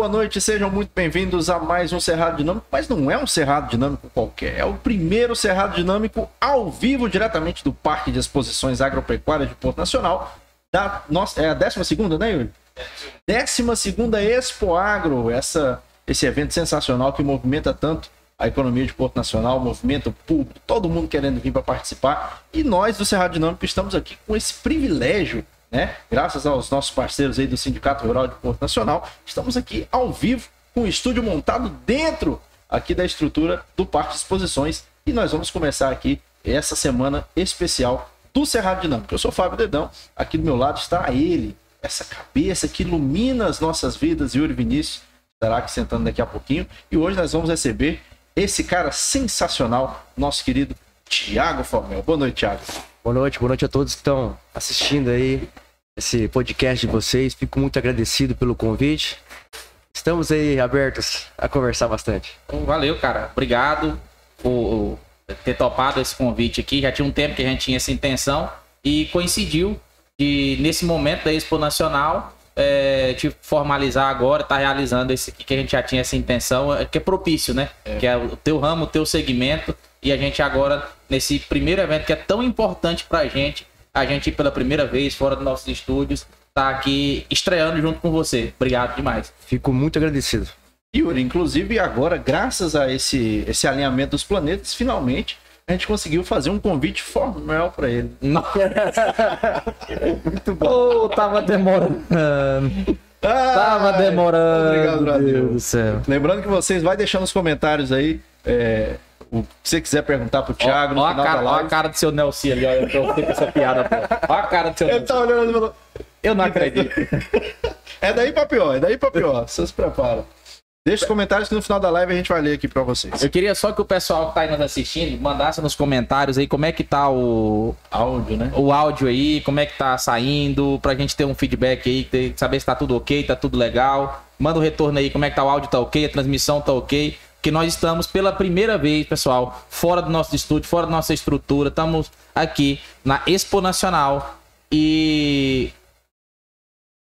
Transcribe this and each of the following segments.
boa noite, sejam muito bem-vindos a mais um Cerrado Dinâmico, mas não é um Cerrado Dinâmico qualquer, é o primeiro Cerrado Dinâmico ao vivo, diretamente do Parque de Exposições Agropecuárias de Porto Nacional, da nossa, é a 12 segunda, né, Yuri? 12 segunda Expo Agro, essa, esse evento sensacional que movimenta tanto a economia de Porto Nacional, movimenta o público, todo mundo querendo vir para participar, e nós do Cerrado Dinâmico estamos aqui com esse privilégio né? Graças aos nossos parceiros aí do Sindicato Rural de Porto Nacional, estamos aqui ao vivo com o estúdio montado dentro aqui da estrutura do Parque de Exposições e nós vamos começar aqui essa semana especial do Cerrado Dinâmico. Eu sou Fábio Dedão, aqui do meu lado está ele, essa cabeça que ilumina as nossas vidas, Yuri Vinícius, estará aqui sentando daqui a pouquinho e hoje nós vamos receber esse cara sensacional, nosso querido Tiago Formel. Boa noite, Tiago. Boa noite, boa noite a todos que estão assistindo aí esse podcast de vocês. Fico muito agradecido pelo convite. Estamos aí abertos a conversar bastante. Valeu, cara. Obrigado por ter topado esse convite aqui. Já tinha um tempo que a gente tinha essa intenção e coincidiu de, nesse momento da Expo Nacional, é, te formalizar agora, tá realizando esse aqui que a gente já tinha essa intenção, é, que é propício, né? É. Que é o teu ramo, o teu segmento. E a gente agora, nesse primeiro evento que é tão importante pra gente, a gente pela primeira vez, fora dos nossos estúdios, tá aqui estreando junto com você. Obrigado demais. Fico muito agradecido. Yuri, inclusive agora, graças a esse, esse alinhamento dos planetas, finalmente a gente conseguiu fazer um convite formal para ele. muito bom. Oh, tava demorando. Ah, tava demorando. Obrigado, Deus do céu. Lembrando que vocês vai deixando nos comentários aí é, o que você quiser perguntar pro Thiago ó, ó, a cara, ó a cara do seu Nelson ali, olha, eu com essa piada. Ó a cara do seu Nelson. Ele tá olhando e falou, eu não acredito. é daí pra pior, é daí pra pior. Você se prepara. Deixa os comentários que no final da live a gente vai ler aqui pra vocês. Eu queria só que o pessoal que tá aí nos assistindo mandasse nos comentários aí como é que tá o áudio, né? O áudio aí, como é que tá saindo, pra gente ter um feedback aí, saber se tá tudo ok, tá tudo legal. Manda o um retorno aí, como é que tá o áudio, tá ok, a transmissão tá ok que nós estamos pela primeira vez, pessoal, fora do nosso estúdio, fora da nossa estrutura. Estamos aqui na Expo Nacional e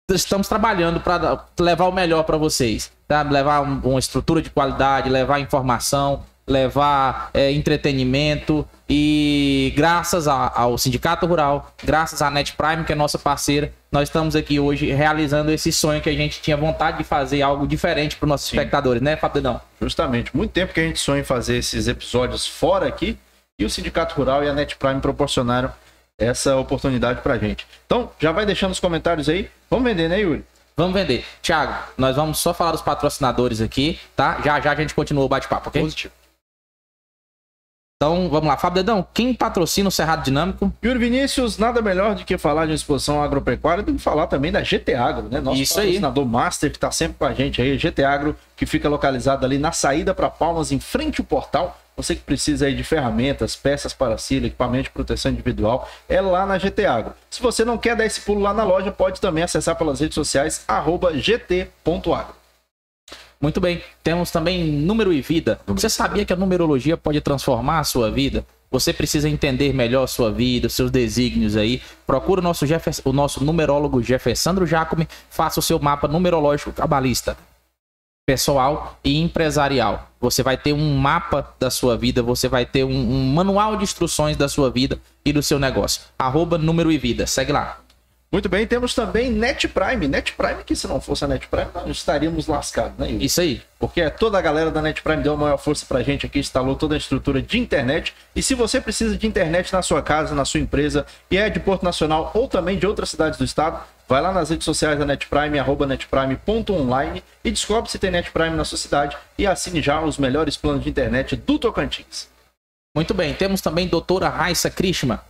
estamos trabalhando para levar o melhor para vocês, tá? Levar uma estrutura de qualidade, levar informação, levar é, entretenimento e graças a, ao Sindicato Rural, graças à Net Prime, que é nossa parceira, nós estamos aqui hoje realizando esse sonho que a gente tinha vontade de fazer algo diferente para os nossos Sim. espectadores, né, Fabridão? Justamente. Muito tempo que a gente sonha em fazer esses episódios fora aqui e o Sindicato Rural e a Net Prime proporcionaram essa oportunidade para a gente. Então, já vai deixando os comentários aí. Vamos vender, né, Yuri? Vamos vender. Thiago, nós vamos só falar dos patrocinadores aqui, tá? Já já a gente continua o bate-papo, ok? Positivo. Então, vamos lá. Fábio Dedão, quem patrocina o Cerrado Dinâmico? Yuri Vinícius, nada melhor do que falar de uma exposição agropecuária do que falar também da GT Agro, né? Nosso Isso patrocinador aí. master que está sempre com a gente aí, GT Agro, que fica localizado ali na saída para Palmas, em frente ao portal. Você que precisa aí de ferramentas, peças para cílio, equipamento de proteção individual, é lá na GT Agro. Se você não quer dar esse pulo lá na loja, pode também acessar pelas redes sociais, gt.agro. Muito bem. Temos também número e vida. Você sabia que a numerologia pode transformar a sua vida? Você precisa entender melhor a sua vida, seus desígnios aí. Procura o nosso, Jeff, o nosso numerólogo Jeffersandro Jacome. Faça o seu mapa numerológico cabalista. pessoal e empresarial. Você vai ter um mapa da sua vida, você vai ter um, um manual de instruções da sua vida e do seu negócio. Arroba número e vida. Segue lá. Muito bem, temos também Net Prime. Net Prime, que se não fosse a Net Prime, nós estaríamos lascados, né, Yuri? Isso aí. Porque toda a galera da Net Prime deu a maior força pra gente aqui, instalou toda a estrutura de internet. E se você precisa de internet na sua casa, na sua empresa, e é de Porto Nacional ou também de outras cidades do estado, vai lá nas redes sociais da Net Prime, arroba netprime.online e descobre se tem Net Prime na sua cidade e assine já os melhores planos de internet do Tocantins. Muito bem, temos também doutora Raissa Krishma.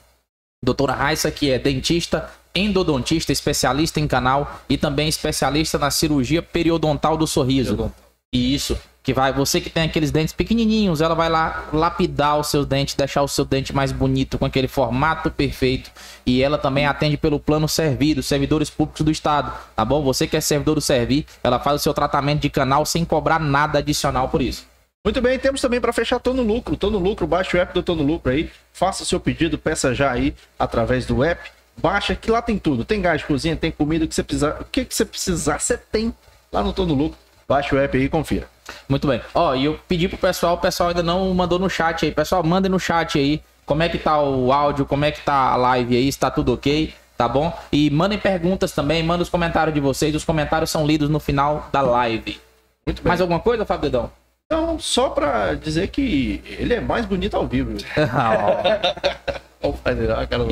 Doutora Raissa, que é dentista, endodontista, especialista em canal e também especialista na cirurgia periodontal do sorriso. Periodontal. Isso, que vai, você que tem aqueles dentes pequenininhos, ela vai lá lapidar os seus dentes, deixar o seu dente mais bonito com aquele formato perfeito. E ela também atende pelo plano servido, servidores públicos do estado, tá bom? Você que é servidor do Servir, ela faz o seu tratamento de canal sem cobrar nada adicional por isso. Muito bem, temos também para fechar Tô no Lucro. Tô no Lucro, baixa o app do Tô no Lucro aí, faça seu pedido, peça já aí através do app. Baixa que lá tem tudo. Tem gás de cozinha, tem comida, o que você precisar, o que que você precisar, você tem lá no Tô no Lucro. Baixa o app aí e confira. Muito bem. Ó, e eu pedi pro pessoal, o pessoal ainda não mandou no chat aí. Pessoal, mandem no chat aí como é que tá o áudio, como é que tá a live aí, se tá tudo ok, tá bom? E mandem perguntas também, mandem os comentários de vocês. Os comentários são lidos no final da live. Muito bem. Mais alguma coisa, Fábio Dedão? Então, só pra dizer que ele é mais bonito ao vivo.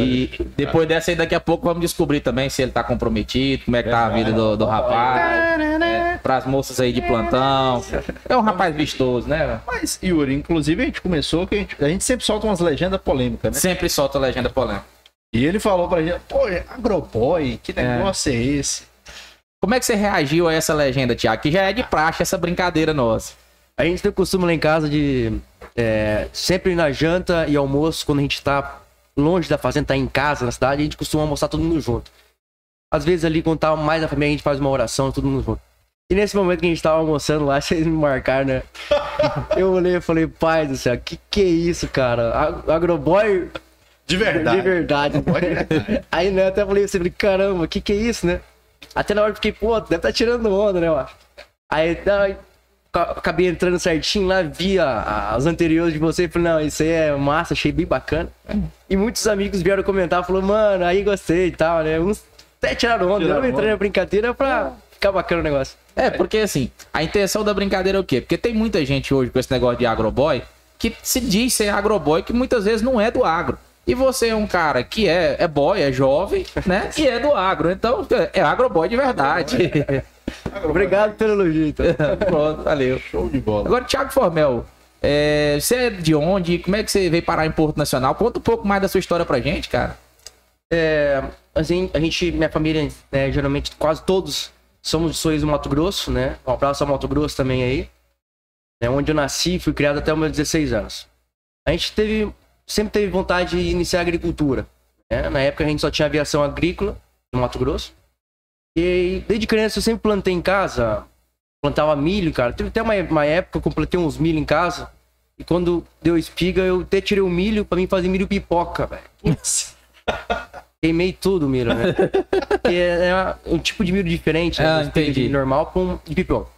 E depois dessa aí, daqui a pouco, vamos descobrir também se ele tá comprometido, como é que tá a vida do, do rapaz. É, pras moças aí de plantão. É um rapaz vistoso, né? Mas, Yuri, inclusive a gente começou que a gente, a gente sempre solta umas legendas polêmicas, né? Sempre solta legenda polêmica. E ele falou pra gente, pô, é agroboy, que negócio é, esse? Como é que você reagiu a essa legenda, Tiago? Que já é de praxe essa brincadeira nossa. A gente tem o costume lá em casa de. é, sempre na janta e almoço, quando a gente tá longe da fazenda, tá em casa, na cidade, a gente costuma almoçar todo mundo junto. Às vezes ali, quando tá mais a família, a gente faz uma oração, todo mundo junto. E nesse momento que a gente tava almoçando lá, vocês me marcaram, né? Eu olhei e falei, pai do céu, que que é isso, cara? Agroboy De verdade. de verdade. Aí, né, até falei assim, caramba, que que é isso, né? Até na hora eu fiquei, pô, deve tá tirando onda, né, eu acho. Aí, ca- acabei entrando certinho lá, vi as anteriores de você e falei, não, isso aí é massa, achei bem bacana. E muitos amigos vieram comentar, falou, mano, aí gostei e tal, né? Uns até tiraram onda, Tiraram eu entrei onda. na brincadeira pra ficar bacana o negócio. É, porque assim, a intenção da brincadeira é o quê? Porque tem muita gente hoje com esse negócio de agroboy que se diz ser agroboy que muitas vezes não é do agro. E você é um cara que é, é boy, é jovem, né? E é do agro. Então, é agroboy de verdade. Obrigado pelo elogio, então. Pronto, valeu. Show de bola. Agora, Thiago Formel, é, você é de onde? Como é que você veio parar em Porto Nacional? Conta um pouco mais da sua história pra gente, cara. É, assim, a gente, minha família, né, geralmente quase todos somos de Sorriso do Mato Grosso, né? Um abraço ao Mato Grosso também aí. É onde eu nasci, fui criado até os meus 16 anos. A gente teve, sempre teve vontade de iniciar a agricultura. né? Na época a gente só tinha aviação agrícola no Mato Grosso. E desde criança eu sempre plantei em casa, plantava milho, cara. Teve até uma, uma época que eu plantei uns milho em casa. E quando deu espiga, eu até tirei o milho pra mim fazer milho pipoca, velho. Queimei tudo o milho, né? Porque é, é um tipo de milho diferente, né? Ah, entendi. normal pra um de pipoca.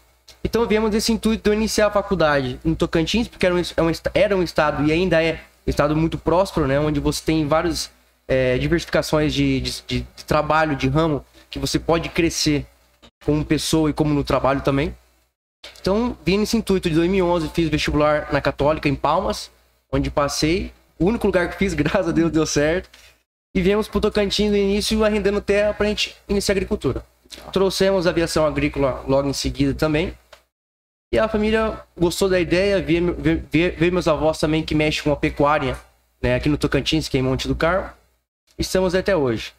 Então viemos desse intuito de eu iniciar a faculdade em Tocantins, porque era um, é era um estado e ainda é um estado muito próspero, né? Onde você tem várias é, diversificações de, de, de- de trabalho, de ramo, que você pode crescer como pessoa e como no trabalho também. Então, vim nesse intuito de 2011, fiz vestibular na Católica, em Palmas, onde passei. O único lugar que fiz, graças a Deus, deu certo. E viemos pro Tocantins no início, arrendando terra pra gente iniciar a agricultura. Trouxemos a aviação agrícola logo em seguida também. E a família gostou da ideia, veio, meus avós também que mexem com a pecuária, né, aqui no Tocantins, que é em Monte do Carmo. Estamos até hoje.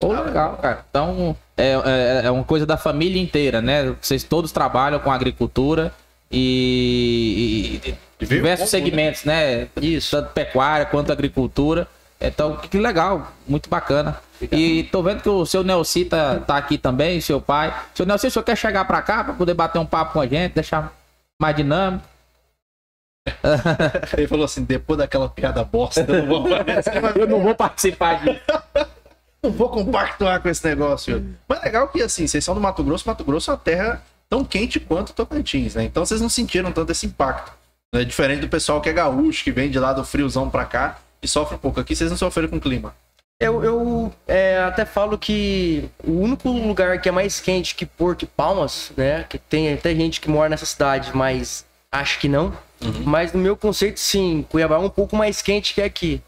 Pô, legal, cara. Então, é, é, é uma coisa da família inteira, né? Vocês todos trabalham com agricultura e, e- e diversos né? segmentos, né? Isso. Tanto pecuária quanto agricultura. Então, que legal, muito bacana. E tô vendo que o seu Nelci tá, tá aqui também, seu pai. Seu Nelci, o senhor quer chegar pra cá pra poder bater um papo com a gente, deixar mais dinâmico? Ele falou assim, depois daquela piada bosta, eu não vou, Eu não vou participar disso. não vou compactuar com esse negócio. Mas legal que, assim, vocês são do Mato Grosso, Mato Grosso é uma terra tão quente quanto Tocantins, né? Então vocês não sentiram tanto esse impacto. É diferente do pessoal que é gaúcho, que vem de lá do friozão pra cá e sofre um pouco. Aqui vocês não sofreram com o clima. Eu, eu é, até falo que o único lugar que é mais quente que Porto e Palmas, né? Que tem até gente que mora nessa cidade, mas acho que não. Mas no meu conceito, sim, Cuiabá é um pouco mais quente que aqui.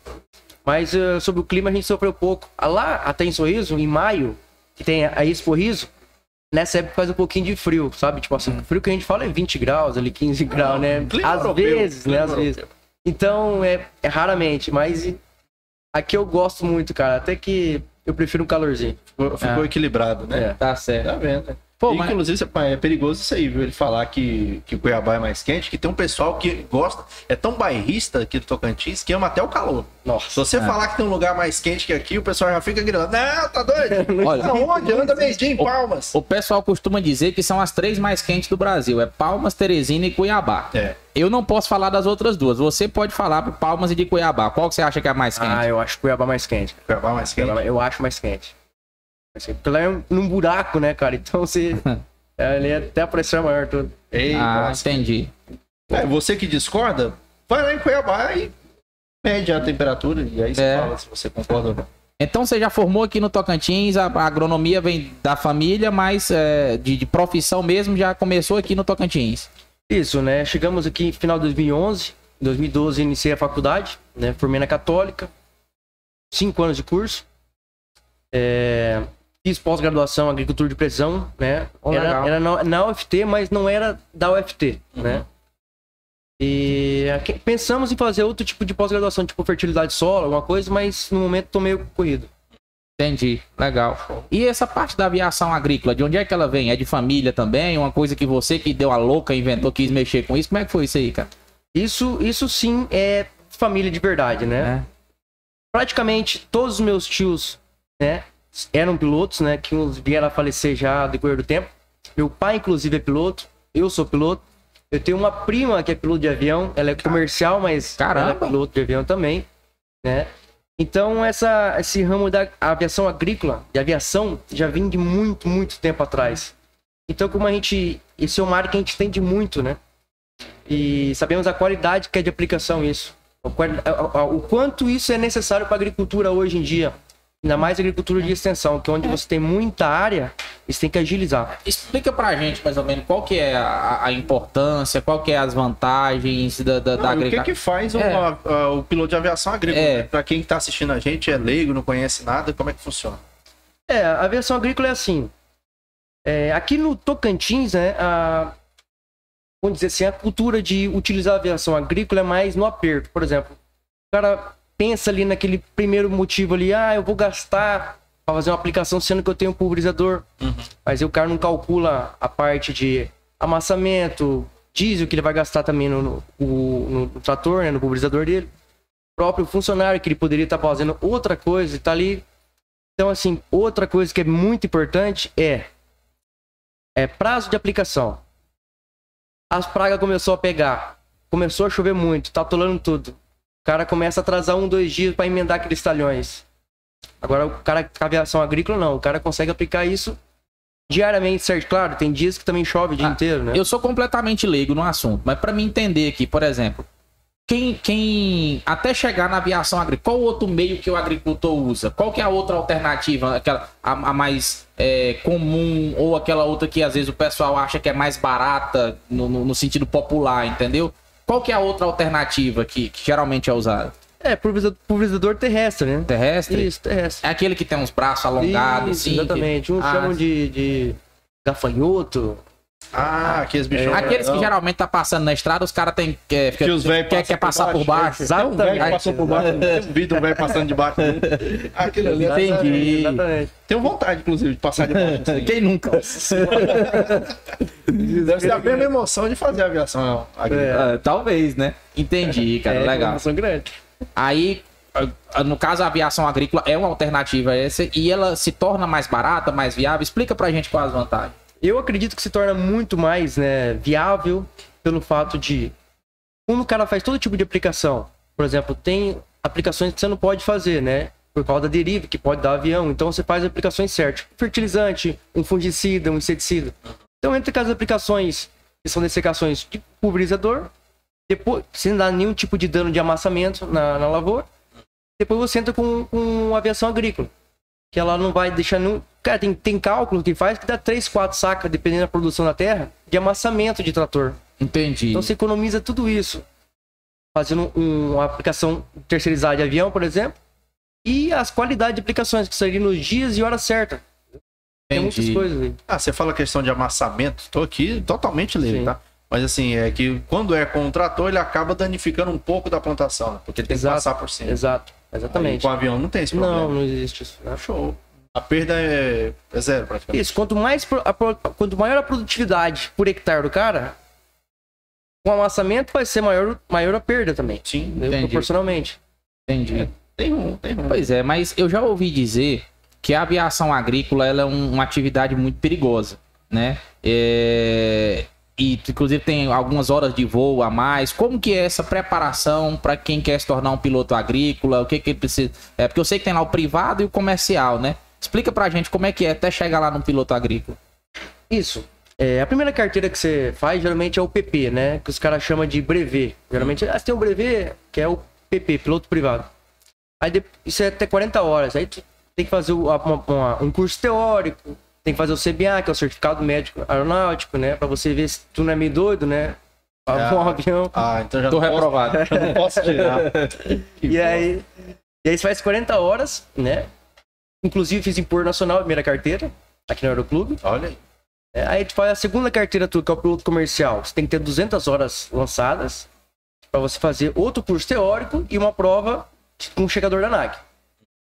Mas uh, sobre o clima a gente sofreu pouco. Ah, Lá, até em Sorriso, em maio, que tem a Expo Riso, nessa época faz um pouquinho de frio, sabe? Tipo assim, o frio que a gente fala é 20 graus, ali 15 graus, né? Às europeu, vezes, né? Às vezes. Então, é, é raramente, mas aqui eu gosto muito, cara. Até que eu prefiro um calorzinho. Ficou, ficou Ah. equilibrado, né? É. Tá certo. Tá vendo? Pô, mas- Inclusive, é perigoso isso aí, viu? Ele falar que, que o Cuiabá é mais quente, que tem um pessoal que gosta, é tão bairrista aqui do Tocantins que ama até o calor. Nossa. Se você falar que tem um lugar mais quente que aqui, o pessoal já fica gritando, não, tá doido? Olha, Aonde? Anda meio dia em Palmas. o pessoal costuma dizer que são as três mais quentes do Brasil. É Palmas, Teresina e Cuiabá. É. Eu não posso falar das outras duas. Você pode falar de Palmas e de Cuiabá. Qual que você acha que é a mais quente? Ah, eu acho Cuiabá mais quente. Cuiabá mais quente. Eu acho mais quente. Porque lá é um- num buraco, né, cara? Então você. ali é até a pressão é maior tudo. Ei, ah, nossa. entendi. É, você que discorda, vai lá em Cuiabá e mede a temperatura e aí você É. fala se você concorda ou não. Então você já formou aqui no Tocantins, a, a agronomia vem da família, mas é, de, de profissão mesmo já começou aqui no Tocantins. Isso, né? Chegamos aqui no final de 2011. Em 2012 iniciei a faculdade, né? Formei na Católica. Cinco anos de curso. É, Fiz pós-graduação em agricultura de precisão, né? Oh, era era na, na UFT, mas não era da UFT, né? E pensamos em fazer outro tipo de pós-graduação, tipo fertilidade solo, alguma coisa, mas no momento tô meio corrido. Entendi, legal. E essa parte da aviação agrícola, de onde é que ela vem? É de família também? Uma coisa que você que deu a louca, inventou, quis mexer com isso? Como é que foi isso aí, cara? Isso, isso sim é família de verdade, né? É. praticamente todos os meus tios, né, eram pilotos, né, que uns vieram a falecer já ao decorrer do tempo. Meu pai, inclusive, é piloto. Eu sou piloto. Eu tenho uma prima que é piloto de avião. Ela é comercial, mas Caramba! ela é piloto de avião também, né? Então, essa, esse ramo da aviação agrícola, de aviação, já vem de muito, muito tempo atrás. Então, como a gente... Esse é uma área que a gente entende muito, né? E sabemos a qualidade que é de aplicação isso. O quanto isso é necessário para a agricultura hoje em dia. Ainda mais agricultura de extensão, que é onde você tem muita área, você tem que agilizar. Explica pra gente, mais ou menos, qual que é a, a importância, qual que é as vantagens da, da, da e o que agricultura. que faz o, É. a- a- o piloto de aviação agrícola? É. né? Pra quem tá assistindo a gente, é leigo, não conhece nada, como é que funciona? É, a aviação agrícola é assim. É, aqui no Tocantins, né, a, vamos dizer assim, a cultura de utilizar a aviação agrícola é mais no aperto. Por exemplo, o cara pensa ali naquele primeiro motivo ali, ah, eu vou gastar para fazer uma aplicação sendo que eu tenho um pulverizador. Mas aí o cara não calcula a parte de amassamento, diesel que ele vai gastar também no, no, o- no trator, né, no pulverizador dele. O próprio funcionário que ele poderia estar fazendo outra coisa e tá ali então, assim, outra coisa que é muito importante é, é prazo de aplicação. As pragas começou a pegar, começou a chover muito, tá atolando tudo. O cara começa a atrasar um, dois dias para emendar aqueles talhões. Agora, o cara com aviação agrícola, não. O cara consegue aplicar isso diariamente, certo? Claro, tem dias que também chove o dia Ah, inteiro, né? Eu sou completamente leigo no assunto, mas pra me entender aqui, por exemplo, quem, quem até chegar na aviação agrícola, qual outro meio que o agricultor usa? Qual que é a outra alternativa, aquela a, a mais é, comum ou aquela outra que às vezes o pessoal acha que é mais barata no, no- no sentido popular, entendeu? Qual que é a outra alternativa que, que geralmente é usada? É, pulverizador, terrestre, né? Terrestre? Isso, terrestre. É aquele que tem uns braços alongados, Isso, assim. que- exatamente. Uns Ah, chamam de, de gafanhoto. Ah, aqueles bichos. Aqueles que geralmente tá passando na estrada, os caras tem que, Que os velhos quer, quer passar por baixo. Tem um velho que Exatamente. passou por baixo. Tem um vídeo de um velho passando debaixo. dele. Aquele ali. é- Entendi. Exatamente. Tenho vontade, inclusive, de passar debaixo. disso aí. Quem nunca? Deve ser a mesma emoção de fazer aviação agrícola. Ah, talvez, né? Entendi, cara. É, legal. informação grande. Aí, ah, no caso, a aviação agrícola é uma alternativa essa e ela se torna mais barata, mais viável. Explica pra gente quais as vantagens. Eu acredito que se torna muito mais né, viável pelo fato de quando o cara faz todo tipo de aplicação, por exemplo, tem aplicações que você não pode fazer, né? Por causa da deriva que pode dar avião. Então você faz aplicações certas. Fertilizante, um fungicida, um inseticida. Então, entre as aplicações que são dessecações de pulverizador, depois, sem dar nenhum tipo de dano de amassamento na, na lavoura, depois você entra com, com aviação agrícola, que ela não vai deixar nenhum... Cara, tem, tem cálculo que faz que dá 3, 4 sacas, dependendo da produção da terra, de amassamento de trator. Entendi. Então você economiza tudo isso. Fazendo um- uma aplicação terceirizada de avião, por exemplo. E as qualidades de aplicações, que seriam nos dias e horas certas. Tem muitas coisas aí. Ah, você fala questão de amassamento, tô aqui totalmente livre, Sim. tá? Mas assim, é que quando é com o trator, ele acaba danificando um pouco da plantação, né? Porque ele tem Exato. que passar por cima. Exato, Aí, exatamente. com o avião não tem esse problema. Não, não existe isso. né? Show. A perda é, é zero, praticamente. Isso, quanto, mais, pro- a pro- quanto maior a produtividade por hectare do cara, com o amassamento vai ser maior, maior a perda também. Sim, né? Entendi. Proporcionalmente. Entendi. tem um, tem um. Pois é, mas eu já ouvi dizer que a aviação agrícola ela é um- uma atividade muito perigosa, né? É, E inclusive tem algumas horas de voo a mais. Como que é essa preparação para quem quer se tornar um piloto agrícola? O que que ele precisa? É porque eu sei que tem lá o privado e o comercial, né? Explica pra gente como é que é até chegar lá no piloto agrícola. Isso. É, a primeira carteira que você faz geralmente é o PP, né? Que os caras chamam de brevet. Geralmente ah, você tem o brevet, que é o PP, piloto privado. Aí isso é até 40 horas. Aí tem que fazer a- uma- uma- um curso teórico, tem que fazer o CBA, que é o Certificado Médico Aeronáutico, né? Pra você ver se tu não é meio doido, né? Pra Ah. um avião. Ah, então já Tô não posso, reprovado. já não posso tirar. E aí, e aí você faz 40 horas, né? Inclusive fiz em Por Nacional, a primeira carteira, aqui no Aeroclube. Olha aí. É, aí tu faz a segunda carteira tua, que é o piloto comercial. Você tem que ter 200 horas lançadas para você fazer outro curso teórico e uma prova com o chegador da NAC.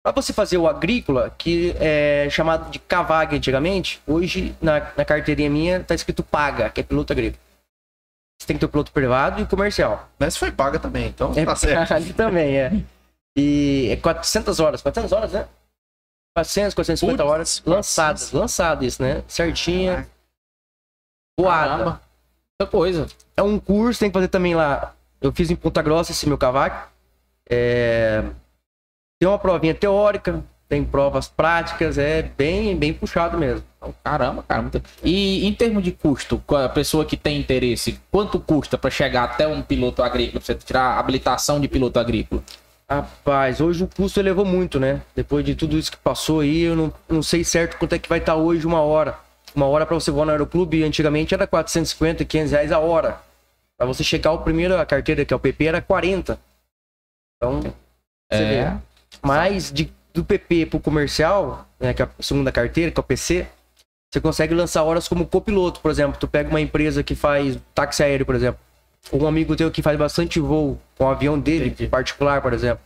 Para você fazer o agrícola, que é chamado de CAVAG antigamente, hoje na, na carteirinha minha tá escrito PAGA, que é piloto agrícola. Você tem que ter o piloto privado e comercial. Mas foi paga também, então É tá certo. também, é. E é 400 horas, 400 horas, né? 400, 450 Putz, horas lançadas, lançado isso, né? Certinha. Voada. Muita coisa. É um curso, tem que fazer também lá. Eu fiz em Ponta Grossa esse meu cavaco. É... Tem uma provinha teórica, tem provas práticas, é bem, bem puxado mesmo. Caramba, cara. muita- E em termos de custo, a pessoa que tem interesse, quanto custa para chegar até um piloto agrícola, pra você tirar a habilitação de piloto agrícola? Rapaz, hoje o custo elevou muito, né? Depois de tudo isso que passou aí, eu não, não sei certo quanto é que vai estar hoje uma hora. Uma hora para você voar no aeroclube, antigamente era 450, 500 reais a hora. Para você checar o primeiro, a carteira que é o PP, era 40. Então, você É. vê. Mas de, do PP pro comercial, né, que é a segunda carteira, que é o PC, você consegue lançar horas como copiloto, por exemplo. Tu pega uma empresa que faz táxi aéreo, por exemplo. Ou um amigo teu que faz bastante voo com o avião dele, Entendi. particular, por exemplo.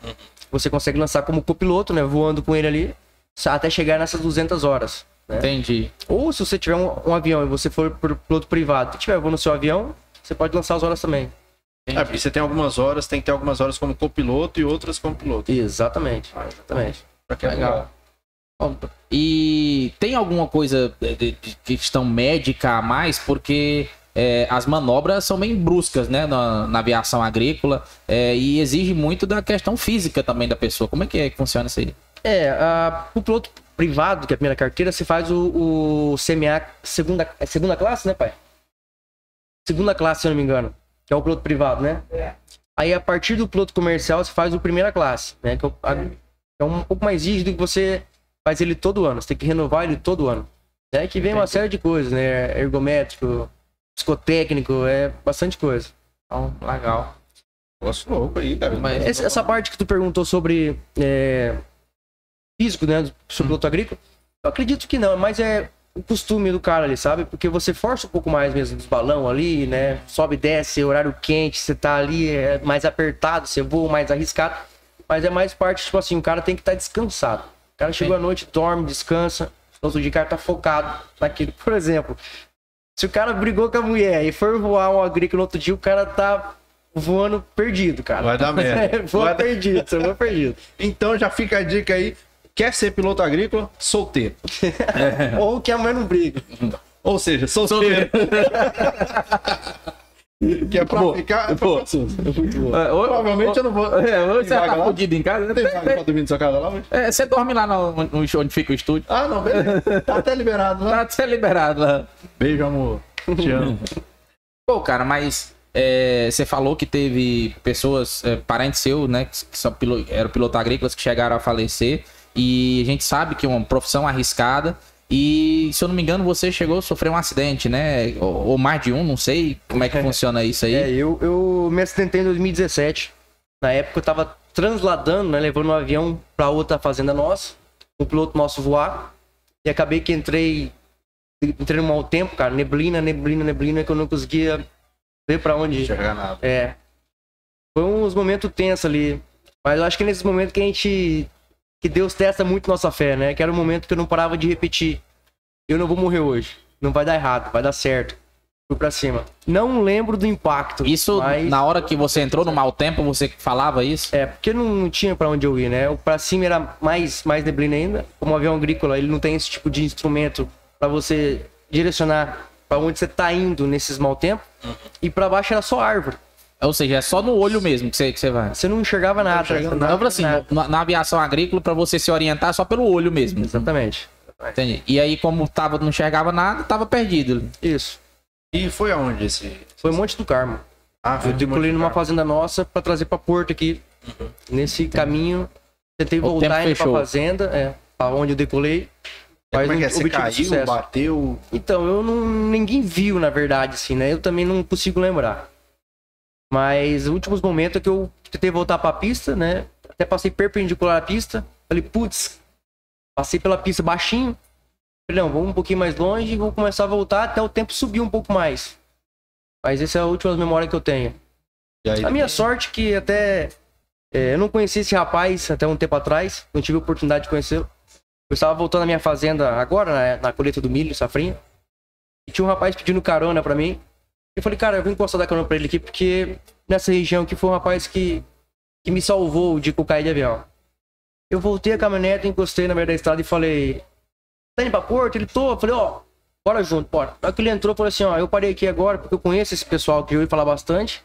Você consegue lançar como copiloto, né? Voando com ele ali, até chegar nessas 200 horas. né? Entendi. Ou se você tiver um, um avião e você for por piloto privado e tiver voo no seu avião, você pode lançar as horas também. É, porque você tem algumas horas, tem que ter algumas horas como copiloto e outras como piloto. Exatamente. Exatamente. Pra que é Legal. E tem alguma coisa de, questão médica a mais? Porque é, as manobras são bem bruscas, né? Na, na aviação agrícola. é, e exige muito da questão física também da pessoa. Como é que, é que funciona isso aí? É, a, o piloto privado, que é a primeira carteira, você faz o, o CMA segunda, é segunda classe, né, pai? Segunda classe, se eu não me engano. Que é o piloto privado, né? Aí, a partir do piloto comercial, você faz o primeira classe, né? Que é, o- a- é um pouco mais rígido que você faz ele todo ano. Você tem que renovar ele todo ano. É que vem uma série de coisas, né? Ergométrico, psicotécnico, é bastante coisa. Então, legal. Negócio louco aí, cara. Mas- Essa, essa parte que tu perguntou sobre é, físico, né? Sobre piloto agrícola, eu acredito que não, mas é o costume do cara ali, sabe? Porque você força um pouco mais mesmo dos balão ali, né? Sobe e desce, horário quente, você tá ali é mais apertado, você voa mais arriscado. Mas é mais parte, tipo assim, o cara tem que estar descansado. O cara chegou à noite, dorme, descansa. No outro dia o cara tá focado naquilo. Por exemplo, se o cara brigou com a mulher e for voar um agrícola no outro dia, o cara tá voando perdido, cara. Vai dar merda. voa Vai dar- perdido, você voa perdido. Então já fica a dica aí. Quer ser piloto agrícola? Solteiro. Ou que a mãe não briga. Ou seja, solteiro. Que é pra Pô, ficar. pô. Muito boa. É, ou- Provavelmente eu não vou. É, hoje você tá fudido em casa. Tem vaga pra dormir na sua casa lá hoje? É, você dorme lá no, no- onde fica o estúdio. Ah, não, beleza. Tá até liberado Tá lá. até liberado lá. Beijo, amor. Te amo. Pô, cara, mas é, você falou que teve pessoas, é, parentes seus, né, que são pilo, eram pilotos agrícolas que chegaram a falecer. E a gente sabe que é uma profissão arriscada. E, se eu não me engano, você chegou a sofrer um acidente, né? Ou, ou mais de um, não sei como é que funciona isso aí. É, eu, eu me acidentei em 2017. Na época eu tava transladando, né? Levando um avião pra outra fazenda nossa. O piloto nosso voar. E acabei que entrei. Entrei num mau tempo, cara. Neblina, neblina, neblina, que eu não conseguia ver pra onde. Enxergar nada. É. Foi uns momentos tensos ali. Mas eu acho que é nesses momentos que a gente. Que Deus testa muito nossa fé, né? Que era um momento que eu não parava de repetir. Eu não vou morrer hoje. Não vai dar errado, vai dar certo. Fui pra cima. Não lembro do impacto. Isso, mas... na hora que você entrou no mau tempo, você falava isso? É, porque não, tinha pra onde eu ir, né? O pra cima era mais, mais neblina ainda. Como um avião agrícola, ele não tem esse tipo de instrumento pra você direcionar pra onde você tá indo nesses mau tempos. E pra baixo era só árvore. Ou seja, é só no olho mesmo que você, que você vai. Você não enxergava nada. enxergando você nada. Assim, nada. na, na aviação agrícola, pra você se orientar só pelo olho mesmo. Exatamente. Entendi. E aí, como tava, não enxergava nada, tava perdido. Isso. E foi aonde esse. Foi Monte do Carmo. Ah, Eu decolei numa fazenda nossa pra trazer pra Porto aqui. Nesse caminho, tentei O voltar indo pra fechou. fazenda, é, pra onde eu decolei. Mas Como é que é? não Você caiu, sucesso. bateu. Então, eu não. Ninguém viu, na verdade, assim, né? Eu também não consigo lembrar. Mas os últimos momentos é que eu tentei voltar pra pista, né? Até passei perpendicular à pista. Falei, putz, passei pela pista baixinho. Falei, não, vamos um pouquinho mais longe e vou começar a voltar até o tempo subir um pouco mais. Mas essa é a última memória que eu tenho. A minha sorte que até. é, eu não conheci esse rapaz até um tempo atrás. Não tive a oportunidade de conhecê-lo. Eu estava voltando à minha fazenda agora, na, na colheita do milho, safrinha. E tinha um rapaz pedindo carona pra mim. Eu falei, cara, eu vou encostar da carona pra ele aqui, porque nessa região aqui foi um rapaz que, que me salvou eu caí de avião. Eu voltei a caminhonete, encostei na meio da estrada e falei, tá indo pra Porto? Ele tô. Eu falei, ó, bora junto, bora. Hora que ele entrou, falei assim, ó, eu parei aqui agora porque eu conheço esse pessoal que eu ouvi falar bastante.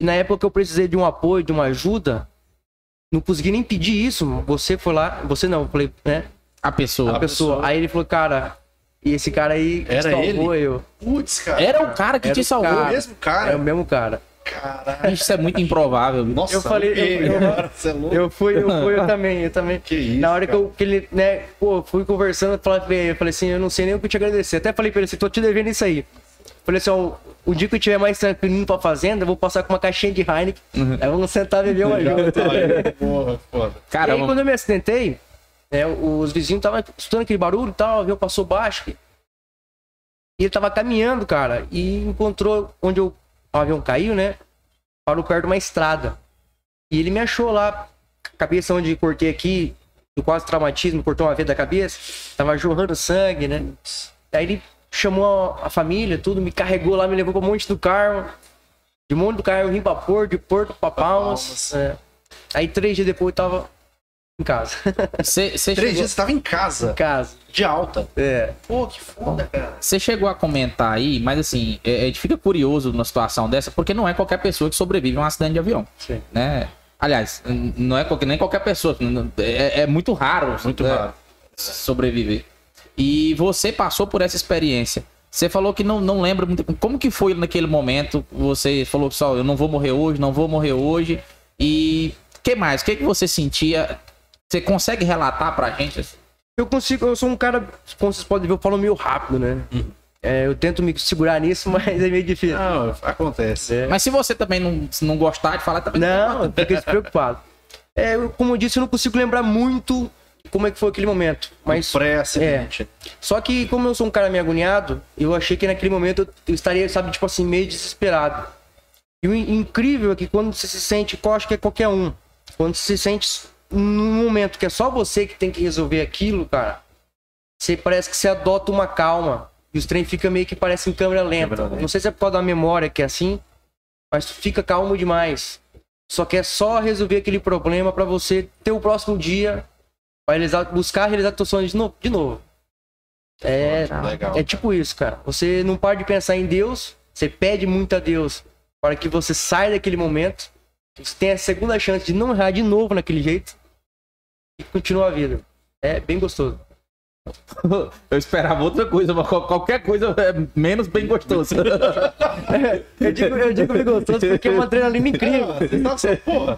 E na época que eu precisei de um apoio, de uma ajuda, não consegui nem pedir isso. Você foi lá, você não, eu falei, né? A pessoa. A pessoa. Aí ele falou, cara, e esse cara aí Era salvou eu. Putz, cara. Era o cara que Era te o salvou. o cara. mesmo É cara. o mesmo cara. Caralho. Isso é muito improvável. Nossa, Eu falei- eu- eu- é. Eu fui, eu fui, eu também, eu também. Que isso, Na hora que, cara. eu, que ele, né, pô, fui conversando, eu falei, eu falei assim, eu não sei nem o que te agradecer. Até falei pra ele assim, tô te devendo isso aí. Falei assim, ó, o dia que eu tiver mais tranquilinho pra fazenda, eu vou passar com uma caixinha de Heineken. Aí vamos sentar e beber uma junto. Aí, Porra, foda. E aí, quando eu me acidentei, né, os vizinhos estavam escutando aquele barulho e tal, o avião passou baixo. E ele tava caminhando, cara, e encontrou onde eu, o avião caiu, né? Parou perto de uma estrada. E ele me achou lá, cabeça onde cortei aqui, do quase traumatismo, cortou uma veia da cabeça, tava jorrando sangue, né? Aí ele chamou a família, tudo, me carregou lá, me levou pra Monte do Carmo. De Monte do Carmo eu vim pra Porto, de Porto pra Palmas. Palmas. é. Aí três dias depois eu tava em casa. Você você Três chegou, dias você tava em casa, em casa. de alta. É. Pô, que foda, cara. você chegou a comentar aí, mas assim, é, a gente fica curioso numa situação dessa, porque não é qualquer pessoa que sobrevive a um acidente de avião, Sim. né? Aliás, não é qualquer, nem qualquer pessoa, n- é, é muito raro, Muito né, raro. sobreviver. E você passou por essa experiência. Você falou que não, não lembra muito. Como que foi naquele momento? Você falou que só eu não vou morrer hoje, não vou morrer hoje. E que mais? O que, que você sentia? Você consegue relatar pra gente? assim? Eu consigo, eu sou um cara, como vocês podem ver, eu falo meio rápido, né? É, eu tento me segurar nisso, mas é meio difícil. Não, acontece. É. Mas se você também não, se não gostar de falar, também Não, fiquei despreocupado. É, eu- como eu disse, eu não consigo lembrar muito como é que foi aquele momento. Mas Pré-acidente. Só que, como eu sou um cara meio agoniado, eu achei que naquele momento eu- eu estaria, sabe, tipo assim, meio desesperado. E o in- incrível é que quando você se sente, eu acho que é qualquer um, quando você se sente num momento que é só você que tem que resolver aquilo, cara, você parece que você adota uma calma. E os trem fica meio que parece em câmera lenta. Câmera. Não sei se é por causa da memória que é assim, mas fica calmo demais. Só que é só resolver aquele problema pra você ter o próximo dia, pra realizar, buscar realizar teus sonhos de novo. De novo. É, Legal. é tipo isso, cara. Você não para de pensar em Deus Você pede muito a Deus para que você saia daquele momento, você tenha a segunda chance de não errar de novo naquele jeito e continua a vida. É bem gostoso. Eu esperava outra coisa, mas qual- qualquer coisa é menos bem gostoso. Eu digo, eu digo bem gostoso porque é uma adrenalina incrível.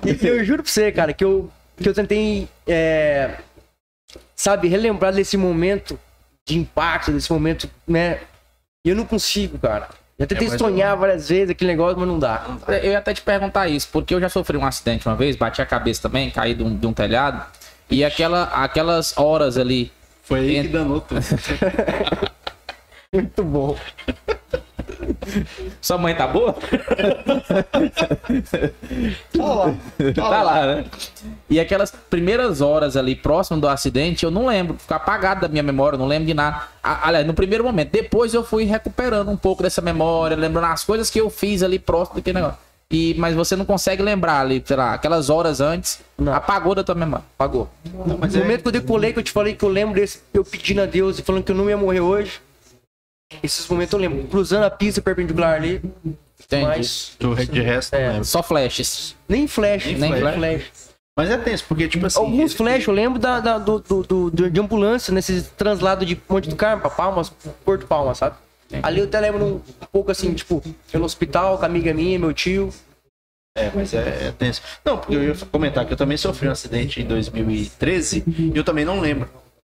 E eu juro pra você, cara, que eu, que eu tentei, é, sabe, relembrar desse momento de impacto, desse momento, né? E eu não consigo, cara. Já tentei É, sonhar várias vezes aquele negócio, mas não dá. Eu ia até te perguntar isso, porque eu já sofri um acidente uma vez, bati a cabeça também, caí de um, de um telhado. E aquela, aquelas horas ali. Foi aí que danou tudo. Muito bom. Sua mãe tá boa? Olha lá. Tá lá, né? E aquelas primeiras horas ali próximo do acidente, eu não lembro, ficou apagado da minha memória, não lembro de nada. Aliás, no primeiro momento, depois eu fui recuperando um pouco dessa memória, lembrando as coisas que eu fiz ali próximo daquele negócio. E, mas você não consegue lembrar ali, sei lá, aquelas horas antes, Não. apagou da tua memória. Pagou. Não, mas No é, momento que eu decolei, que eu te falei que eu lembro desse, eu pedindo a Deus e falando que eu não ia morrer hoje. Esses momentos eu lembro. Cruzando a pista perpendicular ali. Entendi. Mas do- de resto, É. Só flashes. nem flash. Nem Nem flash. flash. Mas é tenso, porque, tipo assim. Alguns flash, eu lembro da, da- do, do, do- de ambulância, nesses translados de Monte do Carmo pra Palmas, Porto Palmas, sabe? Ali eu até lembro um pouco assim, tipo, no hospital com a amiga minha, meu tio. É, mas é, é tenso. Não, porque eu ia comentar que eu também sofri um acidente em 2013 e eu também não lembro.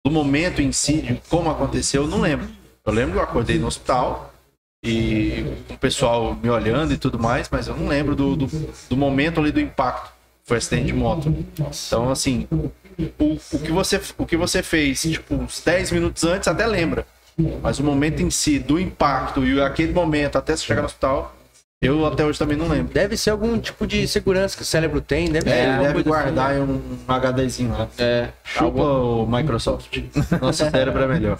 Do momento em si, de como aconteceu, eu não lembro. Eu lembro que eu acordei no hospital e o pessoal me olhando e tudo mais, mas eu não lembro do, do, do momento ali do impacto. Foi acidente de moto. Então, assim, o, o, que você, o que você fez, tipo, uns 10 minutos antes, até lembra. Mas o momento em si, do impacto e aquele momento até você chegar no hospital, eu até hoje também não lembro. Deve ser algum tipo de segurança que o cérebro tem, deve É, deve assim, guardar né? um HDzinho lá. É. Chupa o Microsoft. Nosso cérebro é melhor.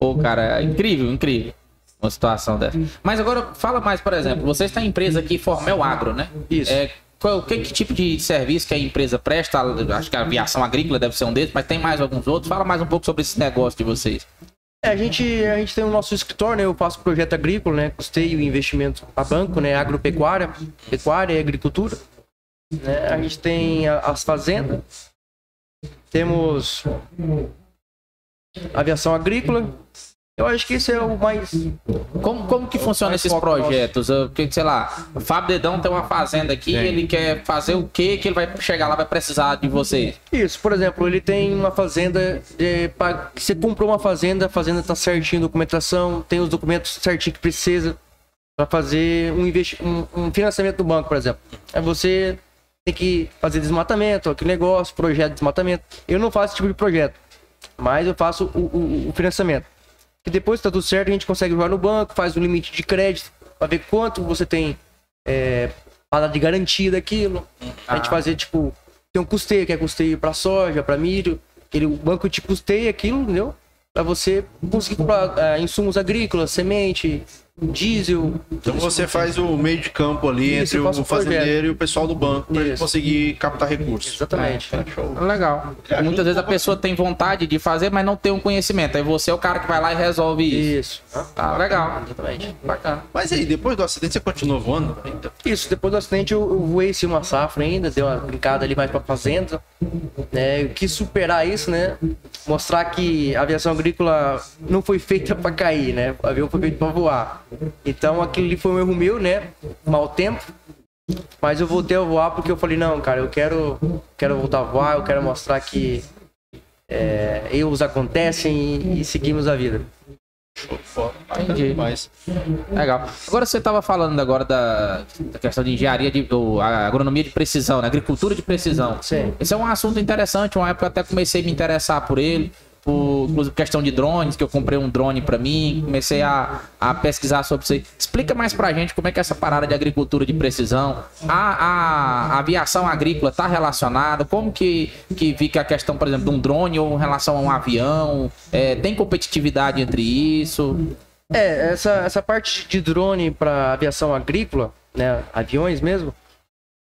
Pô, cara, é incrível, incrível. Uma situação dessa. Mas agora, fala mais, por exemplo, você está em empresa aqui, Formel Agro, né? Isso. É, qual, que, que tipo de serviço que a empresa presta? Acho que a aviação agrícola deve ser um deles, mas tem mais alguns outros. Fala mais um pouco sobre esse negócio de vocês. É, a gente, a gente tem o nosso escritório, né? Eu faço projeto agrícola, né? Custeio e investimento a banco, né? Agropecuária, pecuária e agricultura. Né? A gente tem as fazendas. Temos aviação agrícola. Eu acho que esse é o mais. Como, como que funciona esses projetos? Eu, que, sei lá, o Fábio Dedão tem uma fazenda aqui, ele quer fazer o que que ele vai chegar lá, vai precisar de vocês? Isso, por exemplo, ele tem uma fazenda. De, pra- você comprou uma fazenda, a fazenda tá certinho, documentação, tem os documentos certinho que precisa para fazer um, investi um, um financiamento do banco, por exemplo. Aí você tem que fazer desmatamento, aquele negócio, projeto de desmatamento. Eu não faço esse tipo de projeto, mas eu faço o, o- o financiamento. E depois que tá tudo certo, a gente consegue jogar no banco, faz o limite de crédito, para ver quanto você tem é, para de garantia daquilo. A gente Ah. fazer, tipo, tem um custeio, que é custeio para soja, para milho. Ele, o banco te custeia aquilo, entendeu? Para você conseguir comprar é, insumos agrícolas, semente, diesel. Então você faz o meio de campo ali Isso, entre o fazendeiro e o pessoal do banco para conseguir captar recursos. Exatamente. Legal. Muitas vezes a pessoa tem vontade de fazer, mas não tem um conhecimento. Aí você é o cara que vai lá e resolve isso. Isso. Ah, legal. Exatamente. Bacana. Mas aí, depois do acidente, você continuou voando? Isso, depois do acidente eu, eu voei sim uma safra ainda, dei uma brincada ali mais pra fazenda. Né? Quis superar isso, né? Mostrar que a aviação agrícola não foi feita pra cair, né? O avião foi feito pra voar. Então aquilo ali foi um erro meu, né? Mau tempo. Mas eu voltei a voar porque eu falei, não, cara, eu quero, quero voltar a voar, eu quero mostrar que é, erros acontecem e, e seguimos a vida. Show. Entendi. Legal. Agora você estava falando agora da, da questão de engenharia, de, do, agronomia de precisão, né? agricultura de precisão. Sim. Esse é um assunto interessante, uma época eu até comecei a me interessar por ele. Por, inclusive questão de drones, que eu comprei um drone para mim, comecei a, a pesquisar sobre isso aí. Explica mais pra gente como é que é essa parada de agricultura de precisão, a, a, a aviação agrícola tá relacionada, como que, que fica a questão, por exemplo, de um drone ou em relação a um avião, É, tem competitividade entre isso? É, essa, essa parte de drone para aviação agrícola, né, aviões mesmo,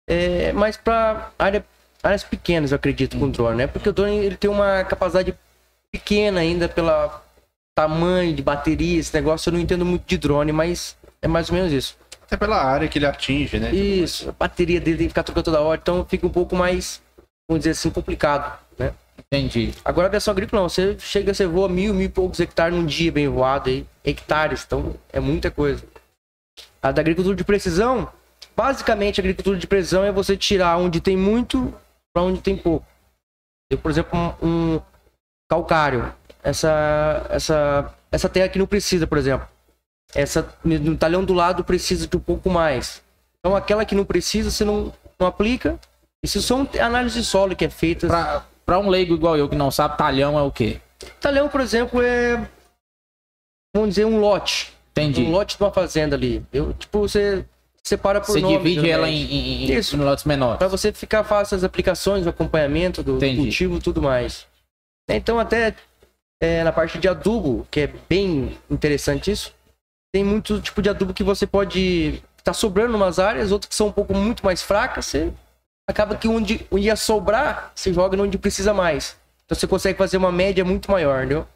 é mais para área, áreas pequenas, eu acredito, com drone, né? Porque o drone ele tem uma capacidade pequena ainda pela tamanho de bateria, esse negócio eu não entendo muito de drone, mas É mais ou menos isso. Até pela área que ele atinge, né? Isso, a bateria dele tem que ficar trocando toda hora, então fica um pouco mais, vamos dizer assim, complicado, né? Entendi. Agora a aviação agrícola não, você chega, você voa mil, mil e poucos hectares num dia bem voado aí, hectares, então é muita coisa. A da agricultura de precisão, basicamente a agricultura de precisão é você tirar onde tem muito para onde tem pouco. Eu, por exemplo, um, um calcário, essa, essa, essa terra que não precisa, por exemplo. Essa no talhão do lado precisa de um pouco mais. Então aquela que não precisa, você não, não aplica. Isso são análises de solo que é feita. Pra, pra um leigo igual eu que não sabe, talhão é o quê? Talhão, por exemplo, é. Vamos dizer, um lote. Entendi. Um lote de uma fazenda ali. Eu, tipo, você separa por Você nome, divide ela geralmente. em, em, em Isso. em lotes menores. Pra você ficar fácil as aplicações, o acompanhamento do Entendi. cultivo e tudo mais. Então, até é, na parte de adubo, que é bem interessante isso, tem muito tipo de adubo que você pode. tá sobrando em umas áreas, outras que são um pouco muito mais fracas, você acaba que onde, onde ia sobrar, você joga onde precisa mais. Então você consegue fazer uma média muito maior, entendeu?